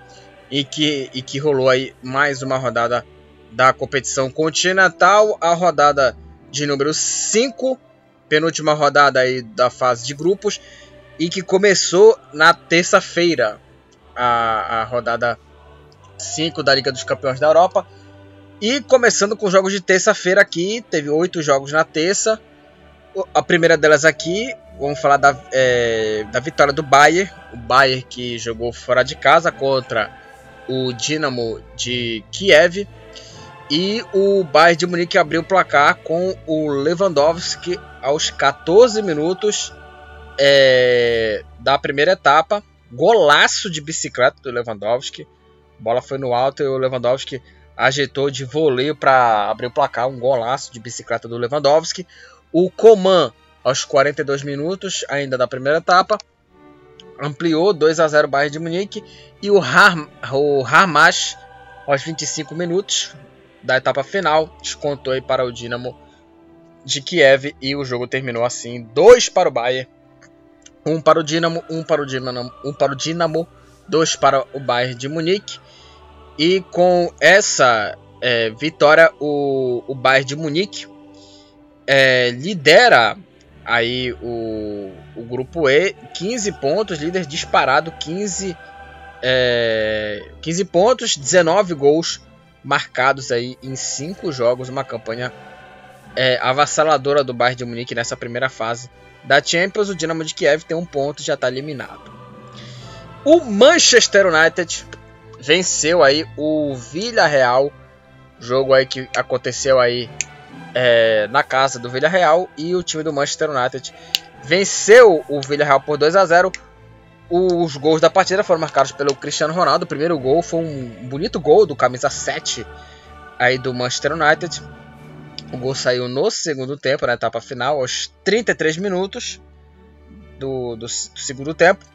e que, e que rolou aí mais uma rodada da competição continental, a rodada de número 5, penúltima rodada aí da fase de grupos e que começou na terça-feira, a, a rodada 5 da Liga dos Campeões da Europa. E começando com jogos de terça-feira aqui, teve oito jogos na terça. A primeira delas aqui, vamos falar da, é, da vitória do Bayern. O Bayern que jogou fora de casa contra o Dinamo de Kiev. E o Bayern de Munique abriu o placar com o Lewandowski aos 14 minutos é, da primeira etapa. Golaço de bicicleta do Lewandowski. Bola foi no alto e o Lewandowski ajeitou de voleio para abrir o placar. Um golaço de bicicleta do Lewandowski. O Coman, aos 42 minutos, ainda da primeira etapa, ampliou 2 a 0 Bayern de Munique. E o, Har o Hamas, aos 25 minutos da etapa final, descontou aí para o Dinamo de Kiev. E o jogo terminou assim: 2 para o Bayern, 1 um para o Dinamo, 1 um para o Dinamo, 1 um para o Dinamo, 2 para o Bayern de Munique. E com essa é, vitória, o, o Bayern de Munique é, lidera aí o, o grupo E, 15 pontos, líder disparado, 15, é, 15 pontos, 19 gols marcados aí em 5 jogos, uma campanha é, avassaladora do Bayern de Munique nessa primeira fase da Champions. O Dinamo de Kiev tem um ponto já está eliminado. O Manchester United venceu aí o Villarreal, jogo aí que aconteceu aí é, na casa do Villarreal e o time do Manchester United venceu o Villarreal por 2 a 0. Os gols da partida foram marcados pelo Cristiano Ronaldo. O primeiro gol foi um bonito gol do camisa 7 aí do Manchester United. O gol saiu no segundo tempo, na etapa final, aos 33 minutos do, do, do segundo tempo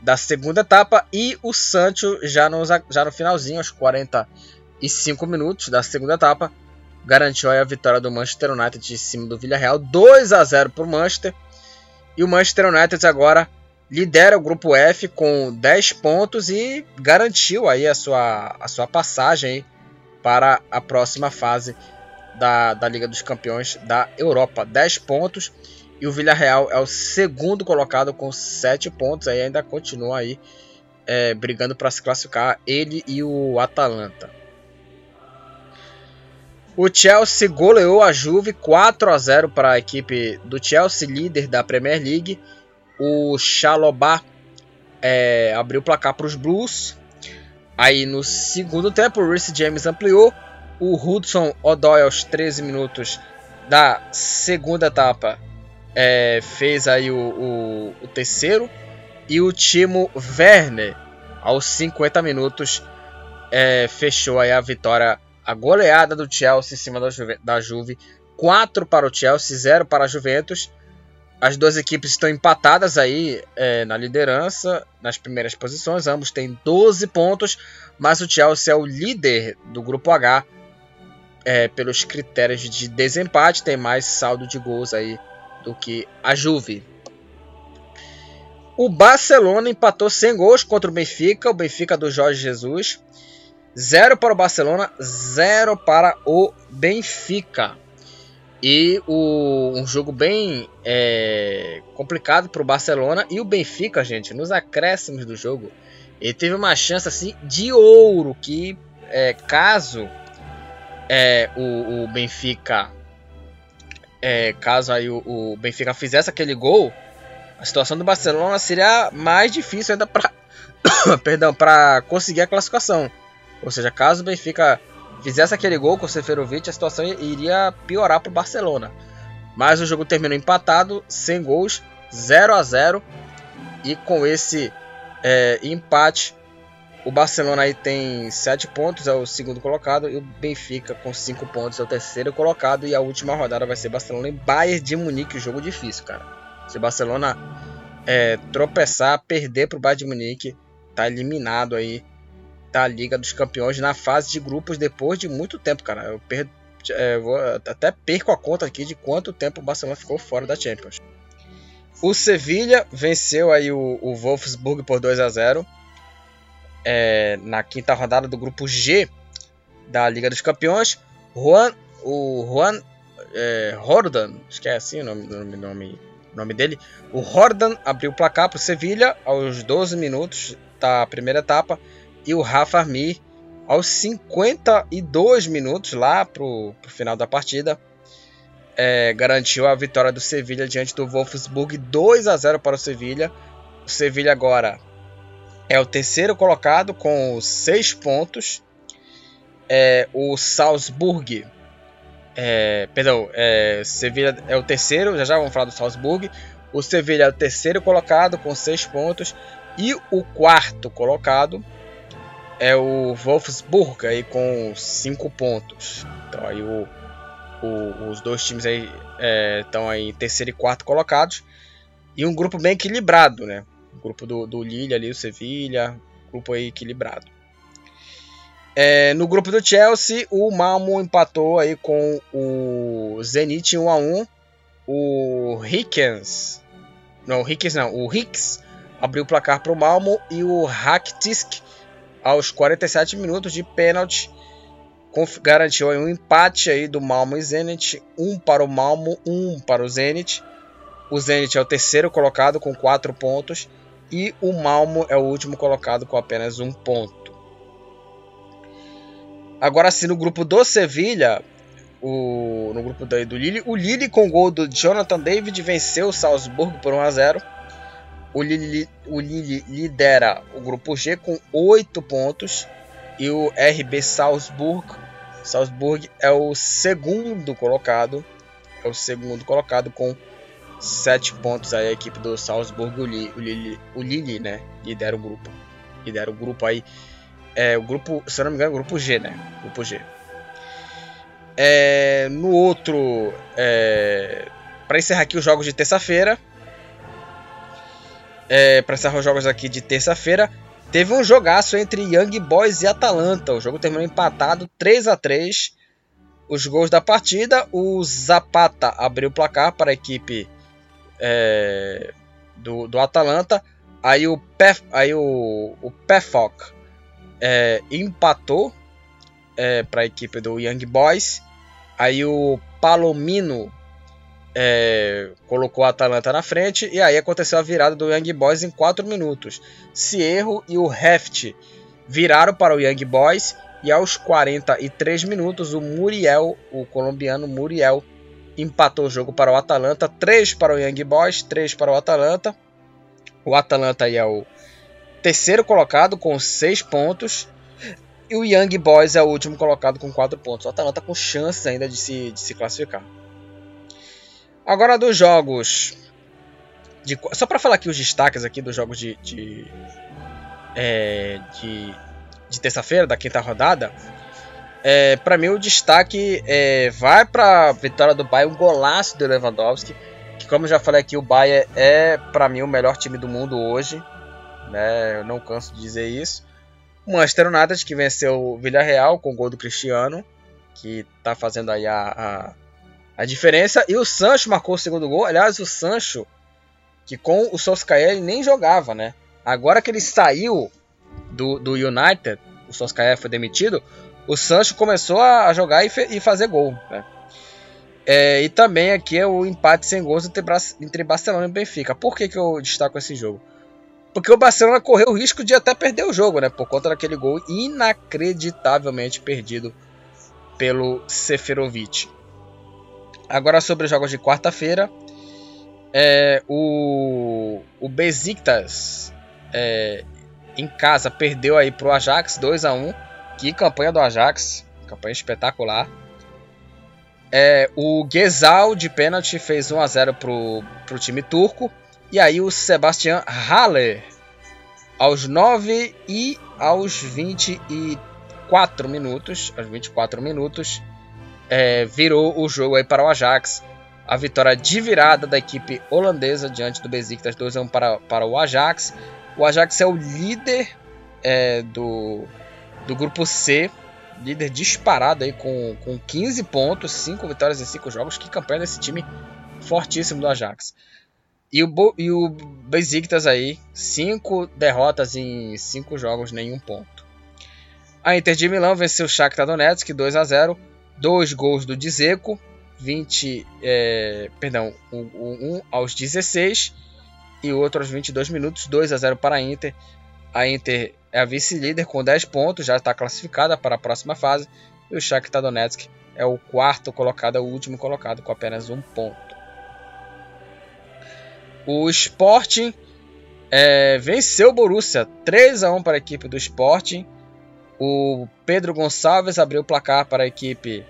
da segunda etapa e o Sancho já no, já no finalzinho, aos 45 minutos da segunda etapa, garantiu a vitória do Manchester United em cima do Villarreal, 2 a 0 para o Manchester. E o Manchester United agora lidera o grupo F com 10 pontos e garantiu aí a sua, a sua passagem para a próxima fase da, da Liga dos Campeões da Europa. 10 pontos. E o Villarreal é o segundo colocado com 7 pontos. Aí ainda continua aí é, brigando para se classificar. Ele e o Atalanta. O Chelsea goleou a Juve 4 a 0 para a equipe do Chelsea, líder da Premier League. O Chalobah é, abriu o placar para os Blues. Aí no segundo tempo, o Reece James ampliou. O Hudson Odoi aos 13 minutos da segunda etapa é, fez aí o, o, o, terceiro. E o Timo Werner, aos 50 minutos, é, fechou aí a vitória, a goleada do Chelsea em cima da Juve, da Juve. 4 para o Chelsea, 0 para a Juventus. As duas equipes estão empatadas aí é, na liderança, nas primeiras posições. Ambos têm 12 pontos, mas o Chelsea é o líder do grupo H é, pelos critérios de desempate. Tem mais saldo de gols aí do que a Juve. O Barcelona empatou sem gols contra o Benfica, o Benfica do Jorge Jesus. 0 para o Barcelona, 0 para o Benfica. E o, um jogo bem é, complicado para o Barcelona. E o Benfica, gente, nos acréscimos do jogo, ele teve uma chance assim de ouro que, é, caso é, o, o Benfica é, caso aí o, o, Benfica fizesse aquele gol, a situação do Barcelona seria mais difícil ainda para perdão, para conseguir a classificação. Ou seja, caso o Benfica fizesse aquele gol com o Seferovic, a situação iria piorar para o Barcelona. Mas o jogo terminou empatado, sem gols, 0 a 0 E com esse é, empate, o Barcelona aí tem 7 pontos, é o segundo colocado, e o Benfica com 5 pontos é o terceiro colocado. E a última rodada vai ser Barcelona e Bayern de Munique, jogo difícil, cara. Se o Barcelona é, tropeçar, perder para o Bayern de Munique, tá eliminado aí da Liga dos Campeões na fase de grupos depois de muito tempo, cara. Eu é, vou, até perco a conta aqui de quanto tempo o Barcelona ficou fora da Champions. O Sevilha venceu aí o, o Wolfsburg por 2 a 0 é, na quinta rodada do grupo G da Liga dos Campeões. Juan, o Juan é, acho que é assim o nome, nome, nome, nome dele. O Hordan abriu o placar para o Sevilha aos 12 minutos da primeira etapa e o Rafa Armir aos 52 minutos lá pro, pro final da partida é, garantiu a vitória do Sevilha diante do Wolfsburg 2 a 0 para o Sevilha. O Sevilha agora é o terceiro colocado com 6 pontos. É, o Salzburg, é, perdão, é, Sevilha é o terceiro, já já vamos falar do Salzburg. O Sevilha é o terceiro colocado com 6 pontos e o quarto colocado é o Wolfsburg aí com 5 pontos. Então aí o, o, os dois times aí estão é, aí terceiro e quarto colocados. E um grupo bem equilibrado, né? O grupo do, do Lille ali, o Sevilha, grupo aí equilibrado. É, no grupo do Chelsea, o Malmo empatou aí com o Zenit 1 a 1. O Hickens, não, o não, o Hicks abriu o placar para o Malmo e o Rakitic aos 47 minutos de pênalti garantiu um empate aí do Malmo e Zenit, um para o Malmo, um para o Zenit. O Zenit é o terceiro colocado com 4 pontos e o Malmo é o último colocado com apenas um ponto. Agora sim, no grupo do Sevilha, o, no grupo do, do Lille, o Lille com gol do Jonathan David venceu o Salzburgo por 1 a 0. O Lille, o Lille lidera o grupo G com 8 pontos e o RB Salzburg, Salzburg é o segundo colocado, é o segundo colocado com 7 pontos aí a equipe do Salzburg, o Lille, o né, lidera o grupo. Lidera o grupo aí, é o grupo, se eu não me engano, é o grupo G, né? Grupo G. É, no outro, é, para encerrar aqui os jogos de terça-feira, é, para encerrar os jogos aqui de terça-feira, teve um jogaço entre Young Boys e Atalanta. O jogo terminou empatado 3 a 3 Os gols da partida, o Zapata abriu o placar para a equipe é, do, do Atalanta. Aí o, Pef, aí o, o Pefok é, empatou é, para a equipe do Young Boys. Aí o Palomino é, colocou a Atalanta na frente e aí aconteceu a virada do Young Boys em 4 minutos. Cierro e o Heft viraram para o Young Boys e aos 43 minutos o Muriel, o colombiano Muriel, empatou o jogo para o Atalanta, 3 para o Young Boys, 3 para o Atalanta. O Atalanta é o terceiro colocado com 6 pontos. E o Young Boys é o último colocado com 4 pontos. O Atalanta com chances ainda de se, de se classificar. Agora dos jogos. De, só para falar aqui os destaques aqui dos jogos de, de, é, de, de terça-feira, da quinta rodada. É, para mim o destaque é, vai para a vitória do Bayern, um golaço do Lewandowski. Que como já falei aqui, o Bayern é para mim o melhor time do mundo hoje. Né? Eu não canso de dizer isso. O Manchester United que venceu o Villarreal com o gol do Cristiano, que está fazendo aí a, a a diferença. E o Sancho marcou o segundo gol. Aliás, o Sancho, que com o Solskjaer nem jogava, né? Agora que ele saiu do, do United, o Solskjaer foi demitido, o Sancho começou a jogar e, e fazer gol, né? É, e também aqui é o empate sem gols entre, entre Barcelona e Benfica. Por que, que eu destaco esse jogo? Porque o Barcelona correu o risco de até perder o jogo, né? Por conta daquele gol inacreditavelmente perdido pelo Seferovic. Agora sobre os jogos de quarta-feira. É, o, o Besiktas é, em casa perdeu aí pro Ajax 2 a 1 Que campanha do Ajax, campanha espetacular. É, o Gezal de pênalti fez 1 a 0 pro, pro time turco. E aí o Sebastian Haller aos 9 e aos 24 minutos, aos 24 minutos, é, virou o jogo aí para o Ajax. A vitória de virada da equipe holandesa diante do Besiktas 2 a 1 para, para o Ajax. O Ajax é o líder é, do, do grupo C, líder disparado aí com, com 15 pontos, 5 vitórias em 5 jogos. Que campanha desse time fortíssimo do Ajax. E o, e o Besiktas aí, 5 derrotas em 5 jogos, nenhum ponto. A Inter de Milão venceu o Shakhtar Donetsk 2 a 0, dois gols do Dzeko, 20, é, perdão, um, um aos 16 e outro aos 22 minutos, 2 a 0 para a Inter. A Inter é a vice-líder com 10 pontos, já está classificada para a próxima fase. E o Shakhtar Donetsk é o quarto colocado, é o último colocado com apenas um ponto. O Sporting é, venceu o Borussia 3 a 1 para a equipe do Sporting. O Pedro Gonçalves abriu o placar para a equipe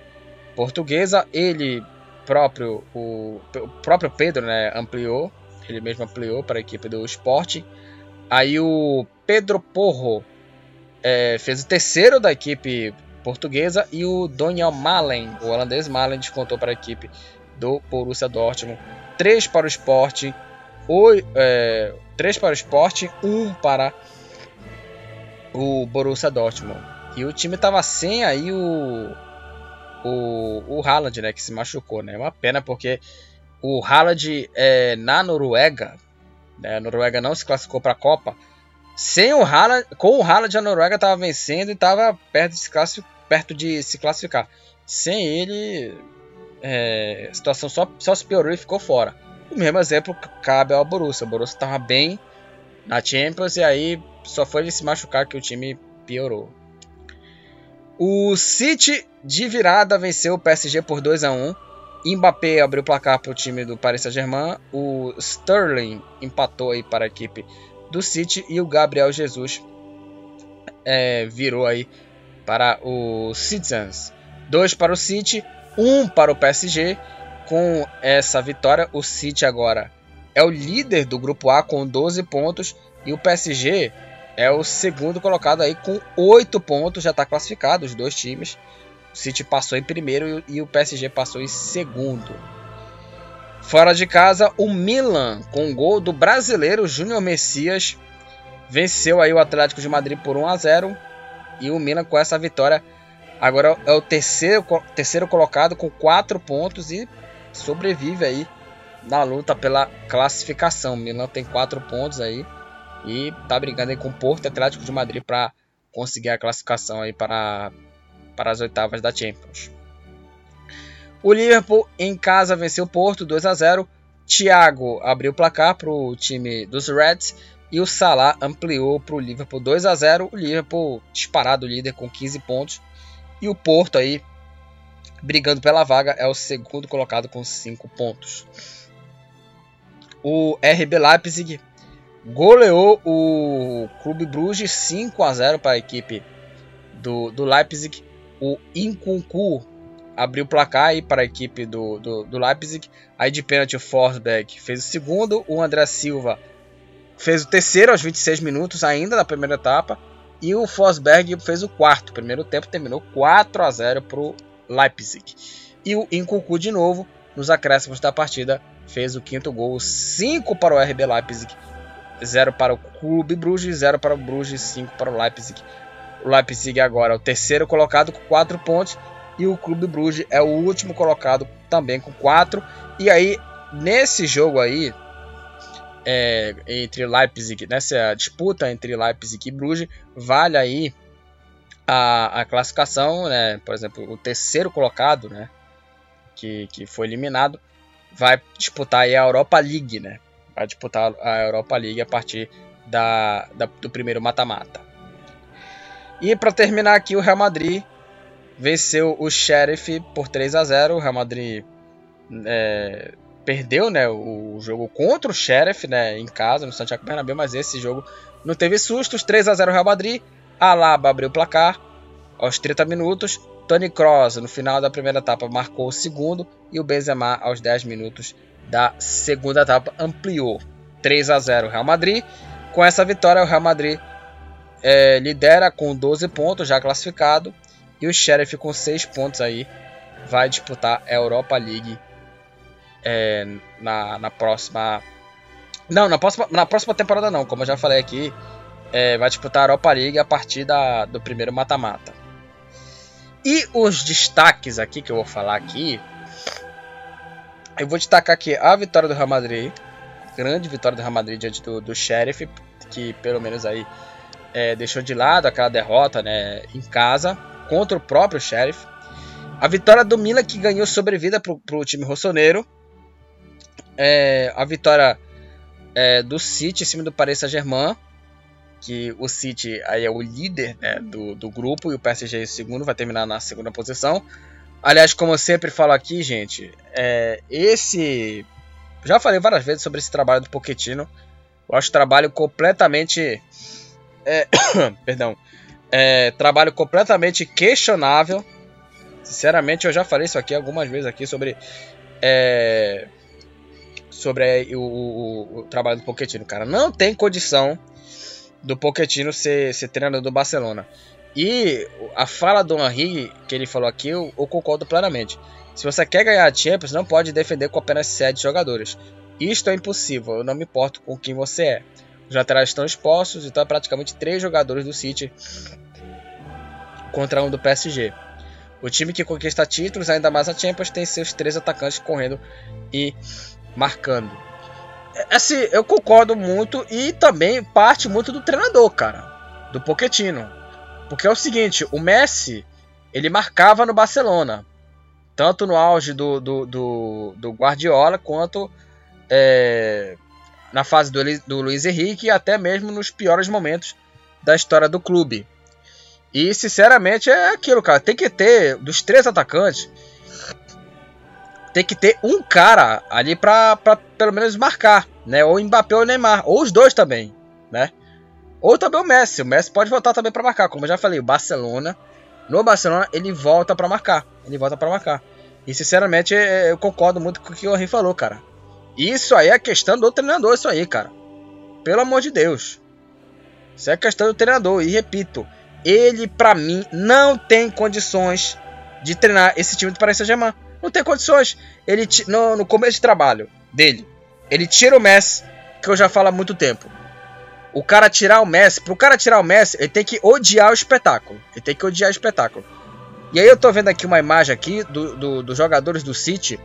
portuguesa. Ele próprio, o, o próprio Pedro, né, ampliou. Ele mesmo ampliou para a equipe do Sporting. Aí o Pedro Porro é, fez o terceiro da equipe portuguesa e o Daniel Malen, o holandês Malen, descontou para a equipe do Borussia Dortmund. Três para o Sporting, é, três para o Sporting, um para o Borussia Dortmund. E o time estava sem aí o o, o Haaland, né, que se machucou, né? É uma pena porque o Haaland é, na Noruega, né, a Noruega não se classificou para a Copa. Sem o Haaland, com o Haaland a Noruega estava vencendo e estava perto de, se perto de se classificar. Sem ele, é, a situação só, só se piorou e ficou fora. O mesmo exemplo cabe ao Borussia. O Borussia estava bem na Champions e aí só foi ele se machucar que o time piorou. O City de virada venceu o PSG por 2 a 1. Mbappé abriu o placar para o time do Paris Saint-Germain. O Sterling empatou aí para a equipe do City e o Gabriel Jesus é, virou aí para o Citizens. Dois para o City, um para o PSG. Com essa vitória, o City agora é o líder do grupo A com 12 pontos e o PSG é o segundo colocado aí com 8 pontos, já está classificado os dois times. City passou em primeiro e o PSG passou em segundo. Fora de casa, o Milan, com o gol do brasileiro Júnior Messias, venceu aí o Atlético de Madrid por 1 a 0 e o Milan com essa vitória agora é o terceiro, terceiro colocado com 4 pontos e sobrevive aí na luta pela classificação. O Milan tem 4 pontos aí e tá brigando aí com o Porto Atlético de Madrid para conseguir a classificação aí para, para as oitavas da Champions. O Liverpool em casa venceu o Porto 2 a 0. Thiago abriu o placar para o time dos Reds e o Salah ampliou para o Liverpool 2 a 0. O Liverpool disparado líder com 15 pontos e o Porto aí brigando pela vaga é o segundo colocado com 5 pontos. O RB Leipzig goleou o Clube Bruges 5 a 0 para a equipe do, do Leipzig. O Inkunku abriu o placar aí para a equipe do, do, do Leipzig. Aí de pênalti o Forsberg fez o segundo. O André Silva fez o terceiro aos 26 minutos ainda da primeira etapa. E o Forsberg fez o quarto. Primeiro tempo terminou 4 a 0 para o Leipzig. E o Inkunku de novo, nos acréscimos da partida, fez o quinto gol. 5 para o RB Leipzig 0 para o Clube Bruges, 0 para o Bruges, 5 para o Leipzig. O Leipzig agora é o terceiro colocado com 4 pontos e o Clube Bruges é o último colocado também com 4. E aí, nesse jogo aí, é, entre Leipzig, nessa disputa entre Leipzig e Bruges, vale aí a, a classificação, né? Por exemplo, o terceiro colocado, né? Que, que foi eliminado, vai disputar aí a Europa League, né? a disputar a Europa League a partir da, da do primeiro mata-mata. E para terminar aqui, o Real Madrid venceu o Sheriff por 3 a 0. O Real Madrid é, perdeu né, o jogo contra o Sheriff né, em casa, no Santiago Bernabéu, mas esse jogo não teve sustos. 3 a 0 Real Madrid. Alaba abriu o placar. aos 30 minutos. Tony Kroos, no final da primeira etapa, marcou o segundo. E o Benzema, aos 10 minutos da segunda etapa, ampliou 3 a 0 Real Madrid. Com essa vitória, o Real Madrid é, lidera com 12 pontos, já classificado. E o Sheriff, com 6 pontos aí, vai disputar a Europa League é, na, na próxima. Não, na próxima, na próxima temporada não, como eu já falei aqui. É, vai disputar a Europa League a partir da, do primeiro mata-mata. E os destaques aqui que eu vou falar aqui. Eu vou destacar aqui a vitória do Real Madrid. Grande vitória do Real Madrid diante do, do Sheriff. Que pelo menos aí é, deixou de lado aquela derrota né, em casa contra o próprio Sheriff. A vitória do Milan que ganhou sobrevida para o time rossoneiro. É, a vitória é, do City em cima do Paris Saint-Germain. Que o City aí é o líder né, do, do grupo e o PSG é o segundo, vai terminar na segunda posição. Aliás, como eu sempre falo aqui, gente, é, esse. Já falei várias vezes sobre esse trabalho do Pochettino. Eu acho trabalho completamente. É, perdão. É, trabalho completamente questionável Sinceramente, eu já falei isso aqui algumas vezes aqui sobre é, sobre o, o, o, trabalho do Pochettino, cara. Não tem condição do Pochettino ser, ser treinador do Barcelona. E a fala do Henri, que ele falou aqui, eu, eu, concordo plenamente. Se você quer ganhar a Champions, não pode defender com apenas 7 jogadores. Isto é impossível, eu não me importo com quem você é. Os laterais estão expostos, então é praticamente 3 jogadores do City contra um do PSG. O time que conquista títulos, ainda mais a Champions, tem seus três atacantes correndo e marcando. É, assim, eu concordo muito e também parte muito do treinador, cara, do Pochettino. Porque é o seguinte, o Messi, ele marcava no Barcelona, tanto no auge do, do, do, do Guardiola quanto é, na fase do, do Luiz Henrique e até mesmo nos piores momentos da história do clube. E sinceramente é aquilo, cara. Tem que ter, dos três atacantes, tem que ter um cara ali pra, pelo menos marcar, né? Ou Mbappé ou Neymar, ou os dois também, né? Ou também o Messi. O Messi pode voltar também para marcar, como eu já falei, o Barcelona. No Barcelona ele volta para marcar, ele volta para marcar. E sinceramente é, eu concordo muito com o que o Henry falou, cara. Isso aí é questão do treinador, isso aí, cara. Pelo amor de Deus. Isso é questão do treinador. E repito, ele, para mim, não tem condições de treinar esse time do Paris Saint-Germain. Não tem condições. Ele no, no começo de trabalho dele, ele tira o Messi, que eu já falo há muito tempo. O cara tirar o Messi, pro cara tirar o Messi, ele tem que odiar o espetáculo. Ele tem que odiar o espetáculo. E aí eu tô vendo aqui uma imagem aqui dos do, do jogadores do City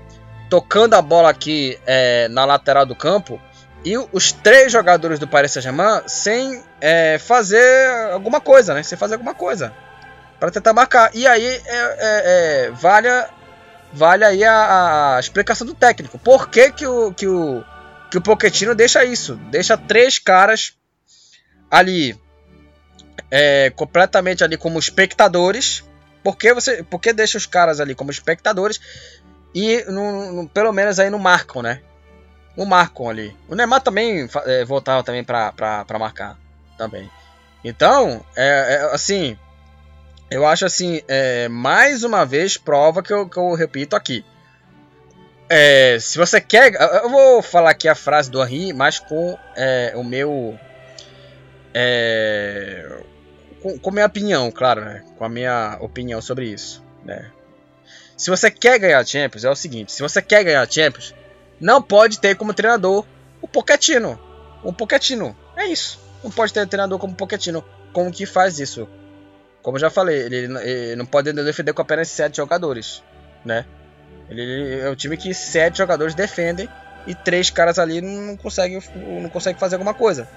tocando a bola aqui é, na lateral do campo e os três jogadores do Paris Saint-Germain sem é, fazer alguma coisa, né? Sem fazer alguma coisa para tentar marcar. E aí é, é, é, vale, vale aí a, a, explicação do técnico. Por que, que o que o que o Pochettino deixa isso? Deixa três caras ali é, completamente ali como espectadores. Por que você, por que deixa os caras ali como espectadores e no, no, pelo menos aí não marcam, né? o Marcon ali. O Neymar também é, voltava também para marcar também. Então, é, é, assim, eu acho assim, é, mais uma vez prova que eu, que eu repito aqui. É, se você quer, eu vou falar aqui a frase do Henri, mas com é, o meu, é, com, com minha opinião, claro, né? Com a minha opinião sobre isso, né? Se você quer ganhar Champions, é o seguinte: se você quer ganhar Champions, não pode ter como treinador o Pochettino. O Pochettino. É isso. Não pode ter treinador como Pochettino. Como que faz isso? Como eu já falei, ele, ele não pode defender com apenas sete jogadores, né? Ele é um time que sete jogadores defendem e três caras ali não conseguem, não conseguem fazer alguma coisa,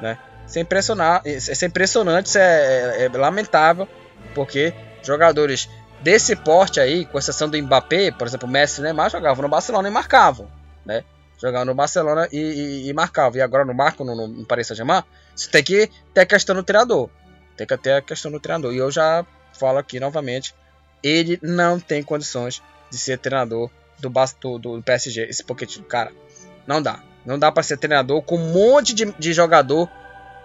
né? Isso é, impressionar, isso é impressionante, isso é, é, é lamentável, porque jogadores desse porte aí, com exceção do Mbappé, por exemplo, Messi e Neymar jogavam no Barcelona e marcavam né? Jogava no Barcelona e, e, e marcava. E agora no Marco, no, no, no Paris Saint-Germain, você tem que ter a questão do treinador. Tem que ter a questão do treinador. E eu já falo aqui novamente, ele não tem condições de ser treinador do, do, do PSG. Esse Pochettino, cara, não dá. Não dá para ser treinador com um monte de, de jogador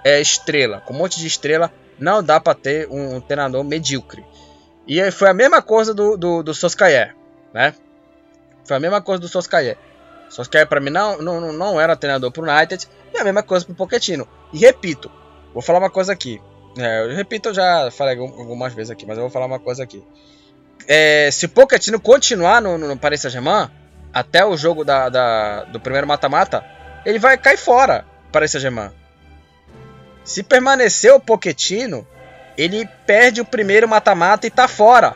é, estrela. Com um monte de estrela Não dá para ter um, um, treinador medíocre. E foi a mesma coisa do, do, do né? Foi a mesma coisa do Soskayer. Soskayer para mim não, não, não era treinador pro United e a mesma coisa pro Pochettino. E repito, vou falar uma coisa aqui. É, eu repito, eu já falei algumas vezes aqui, mas eu vou falar uma coisa aqui. É, se o Pochettino continuar no, no, Paris Saint-Germain até o jogo da, da do primeiro mata-mata, ele vai cair fora para esse Germain. Se permanecer o Pochettino, ele perde o primeiro mata-mata e tá fora.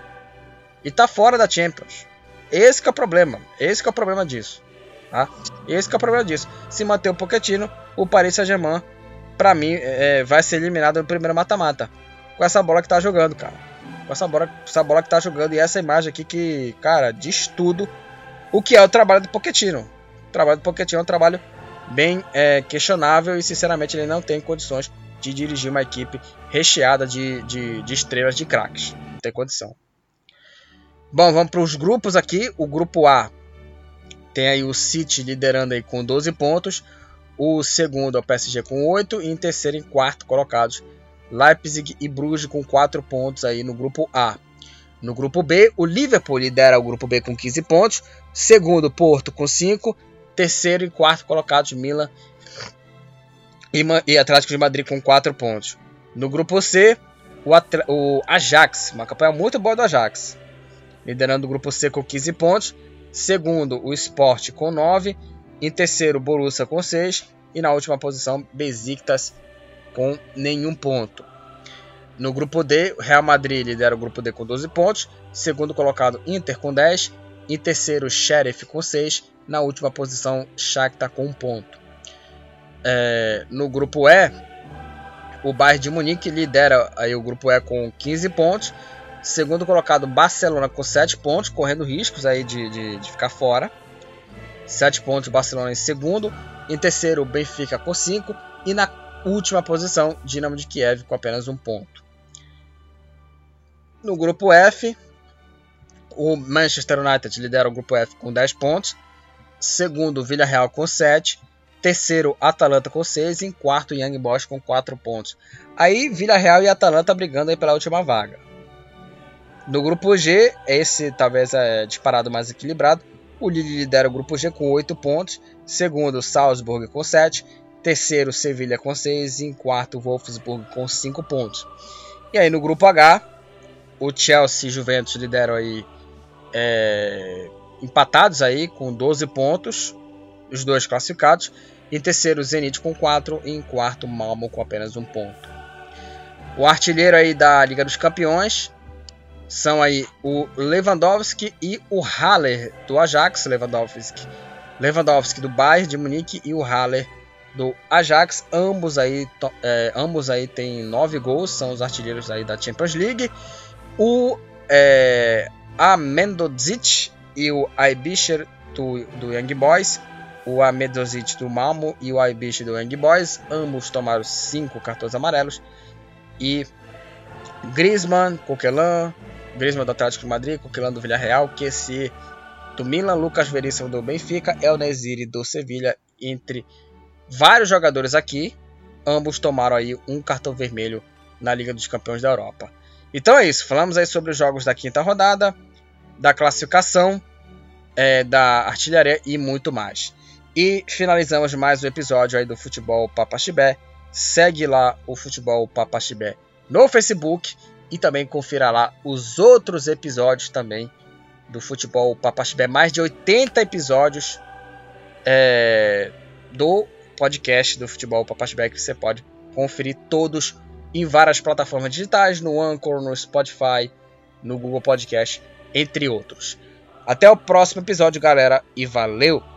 E tá fora da Champions. Esse é o problema. Esse é o problema disso. Tá? Esse é o problema disso. Se manter o Pochettino, o Paris Saint-Germain, pra mim, é, vai ser eliminado no primeiro mata-mata. Com essa bola que tá jogando, cara. Com essa bola, essa bola que tá jogando. E essa imagem aqui que, cara, diz tudo o que é o trabalho do Pochettino. O trabalho do Pochettino é um trabalho bem é, questionável e sinceramente ele não tem condições de dirigir uma equipe recheada de, de, de estrelas de craques. Não tem condição. Bom, vamos para os grupos aqui. O grupo A tem aí o City liderando aí com 12 pontos. O segundo é o PSG com 8 e em terceiro e quarto colocados Leipzig e Bruges com 4 pontos aí no grupo A. No grupo B, o Liverpool lidera o grupo B com 15 pontos, segundo Porto com 5, terceiro e quarto colocados Milan e Atlético de Madrid com 4 pontos. No grupo C, o, o, Ajax, uma campanha muito boa do Ajax, liderando o grupo C com 15 pontos, segundo o Sport com 9, em terceiro Borussia com 6 e na última posição Besiktas com nenhum ponto. No grupo D, o Real Madrid lidera o grupo D com 12 pontos, segundo colocado Inter com 10, em terceiro Sheriff com 6 na última posição, Shakhtar com um ponto. É, no grupo E, o Bayern de Munique lidera aí o grupo E com 15 pontos. Segundo colocado, Barcelona com 7 pontos, correndo riscos aí de, de, de ficar fora. 7 pontos, Barcelona em segundo. Em terceiro, Benfica com 5. E na última posição, Dinamo de Kiev com apenas um ponto. No grupo F, o Manchester United lidera o grupo F com 10 pontos segundo Villarreal com 7, terceiro Atalanta com 6 e em quarto Young Boys com 4 pontos. Aí Villarreal e Atalanta brigando aí pela última vaga. No grupo G, esse talvez é disparado mais equilibrado. O Lille lidera o grupo G com 8 pontos, segundo Salzburg com 7, terceiro Sevilha com 6 e em quarto Wolfsburg com 5 pontos. E aí no grupo H, o Chelsea e Juventus lideram aí é, empatados aí com 12 pontos, os dois classificados. Em terceiro, Zenit com 4 e em quarto, Malmo com apenas um ponto. O artilheiro aí da Liga dos Campeões são aí o Lewandowski e o Haller do Ajax, Lewandowski, Lewandowski do Bayern de Munique e o Haller do Ajax, ambos aí, é, ambos aí têm nove gols, são os artilheiros aí da Champions League. O é, Amendozic e o Aibisher do, do Young Boys, o Amedozic do Malmo e o Aibisher do Young Boys, ambos tomaram cinco cartões amarelos. E Griezmann, Coquelin, Griezmann do Atlético de Madrid, Coquelin do Villarreal, QC do Milan, Lucas Veríssimo do Benfica, El Nesiri do Sevilha, entre vários jogadores aqui, ambos tomaram aí um cartão vermelho na Liga dos Campeões da Europa. Então é isso, falamos aí sobre os jogos da quinta rodada da classificação, é, da artilharia e muito mais. E finalizamos mais um episódio aí do Futebol Papaxibé. Segue lá o Futebol Papaxibé no Facebook e também confira lá os outros episódios também do Futebol Papaxibé. Mais de 80 episódios é, do podcast do Futebol Papaxibé que você pode conferir todos em várias plataformas digitais, no Anchor, no Spotify, no Google Podcast entre outros. Até o próximo episódio, galera, e valeu!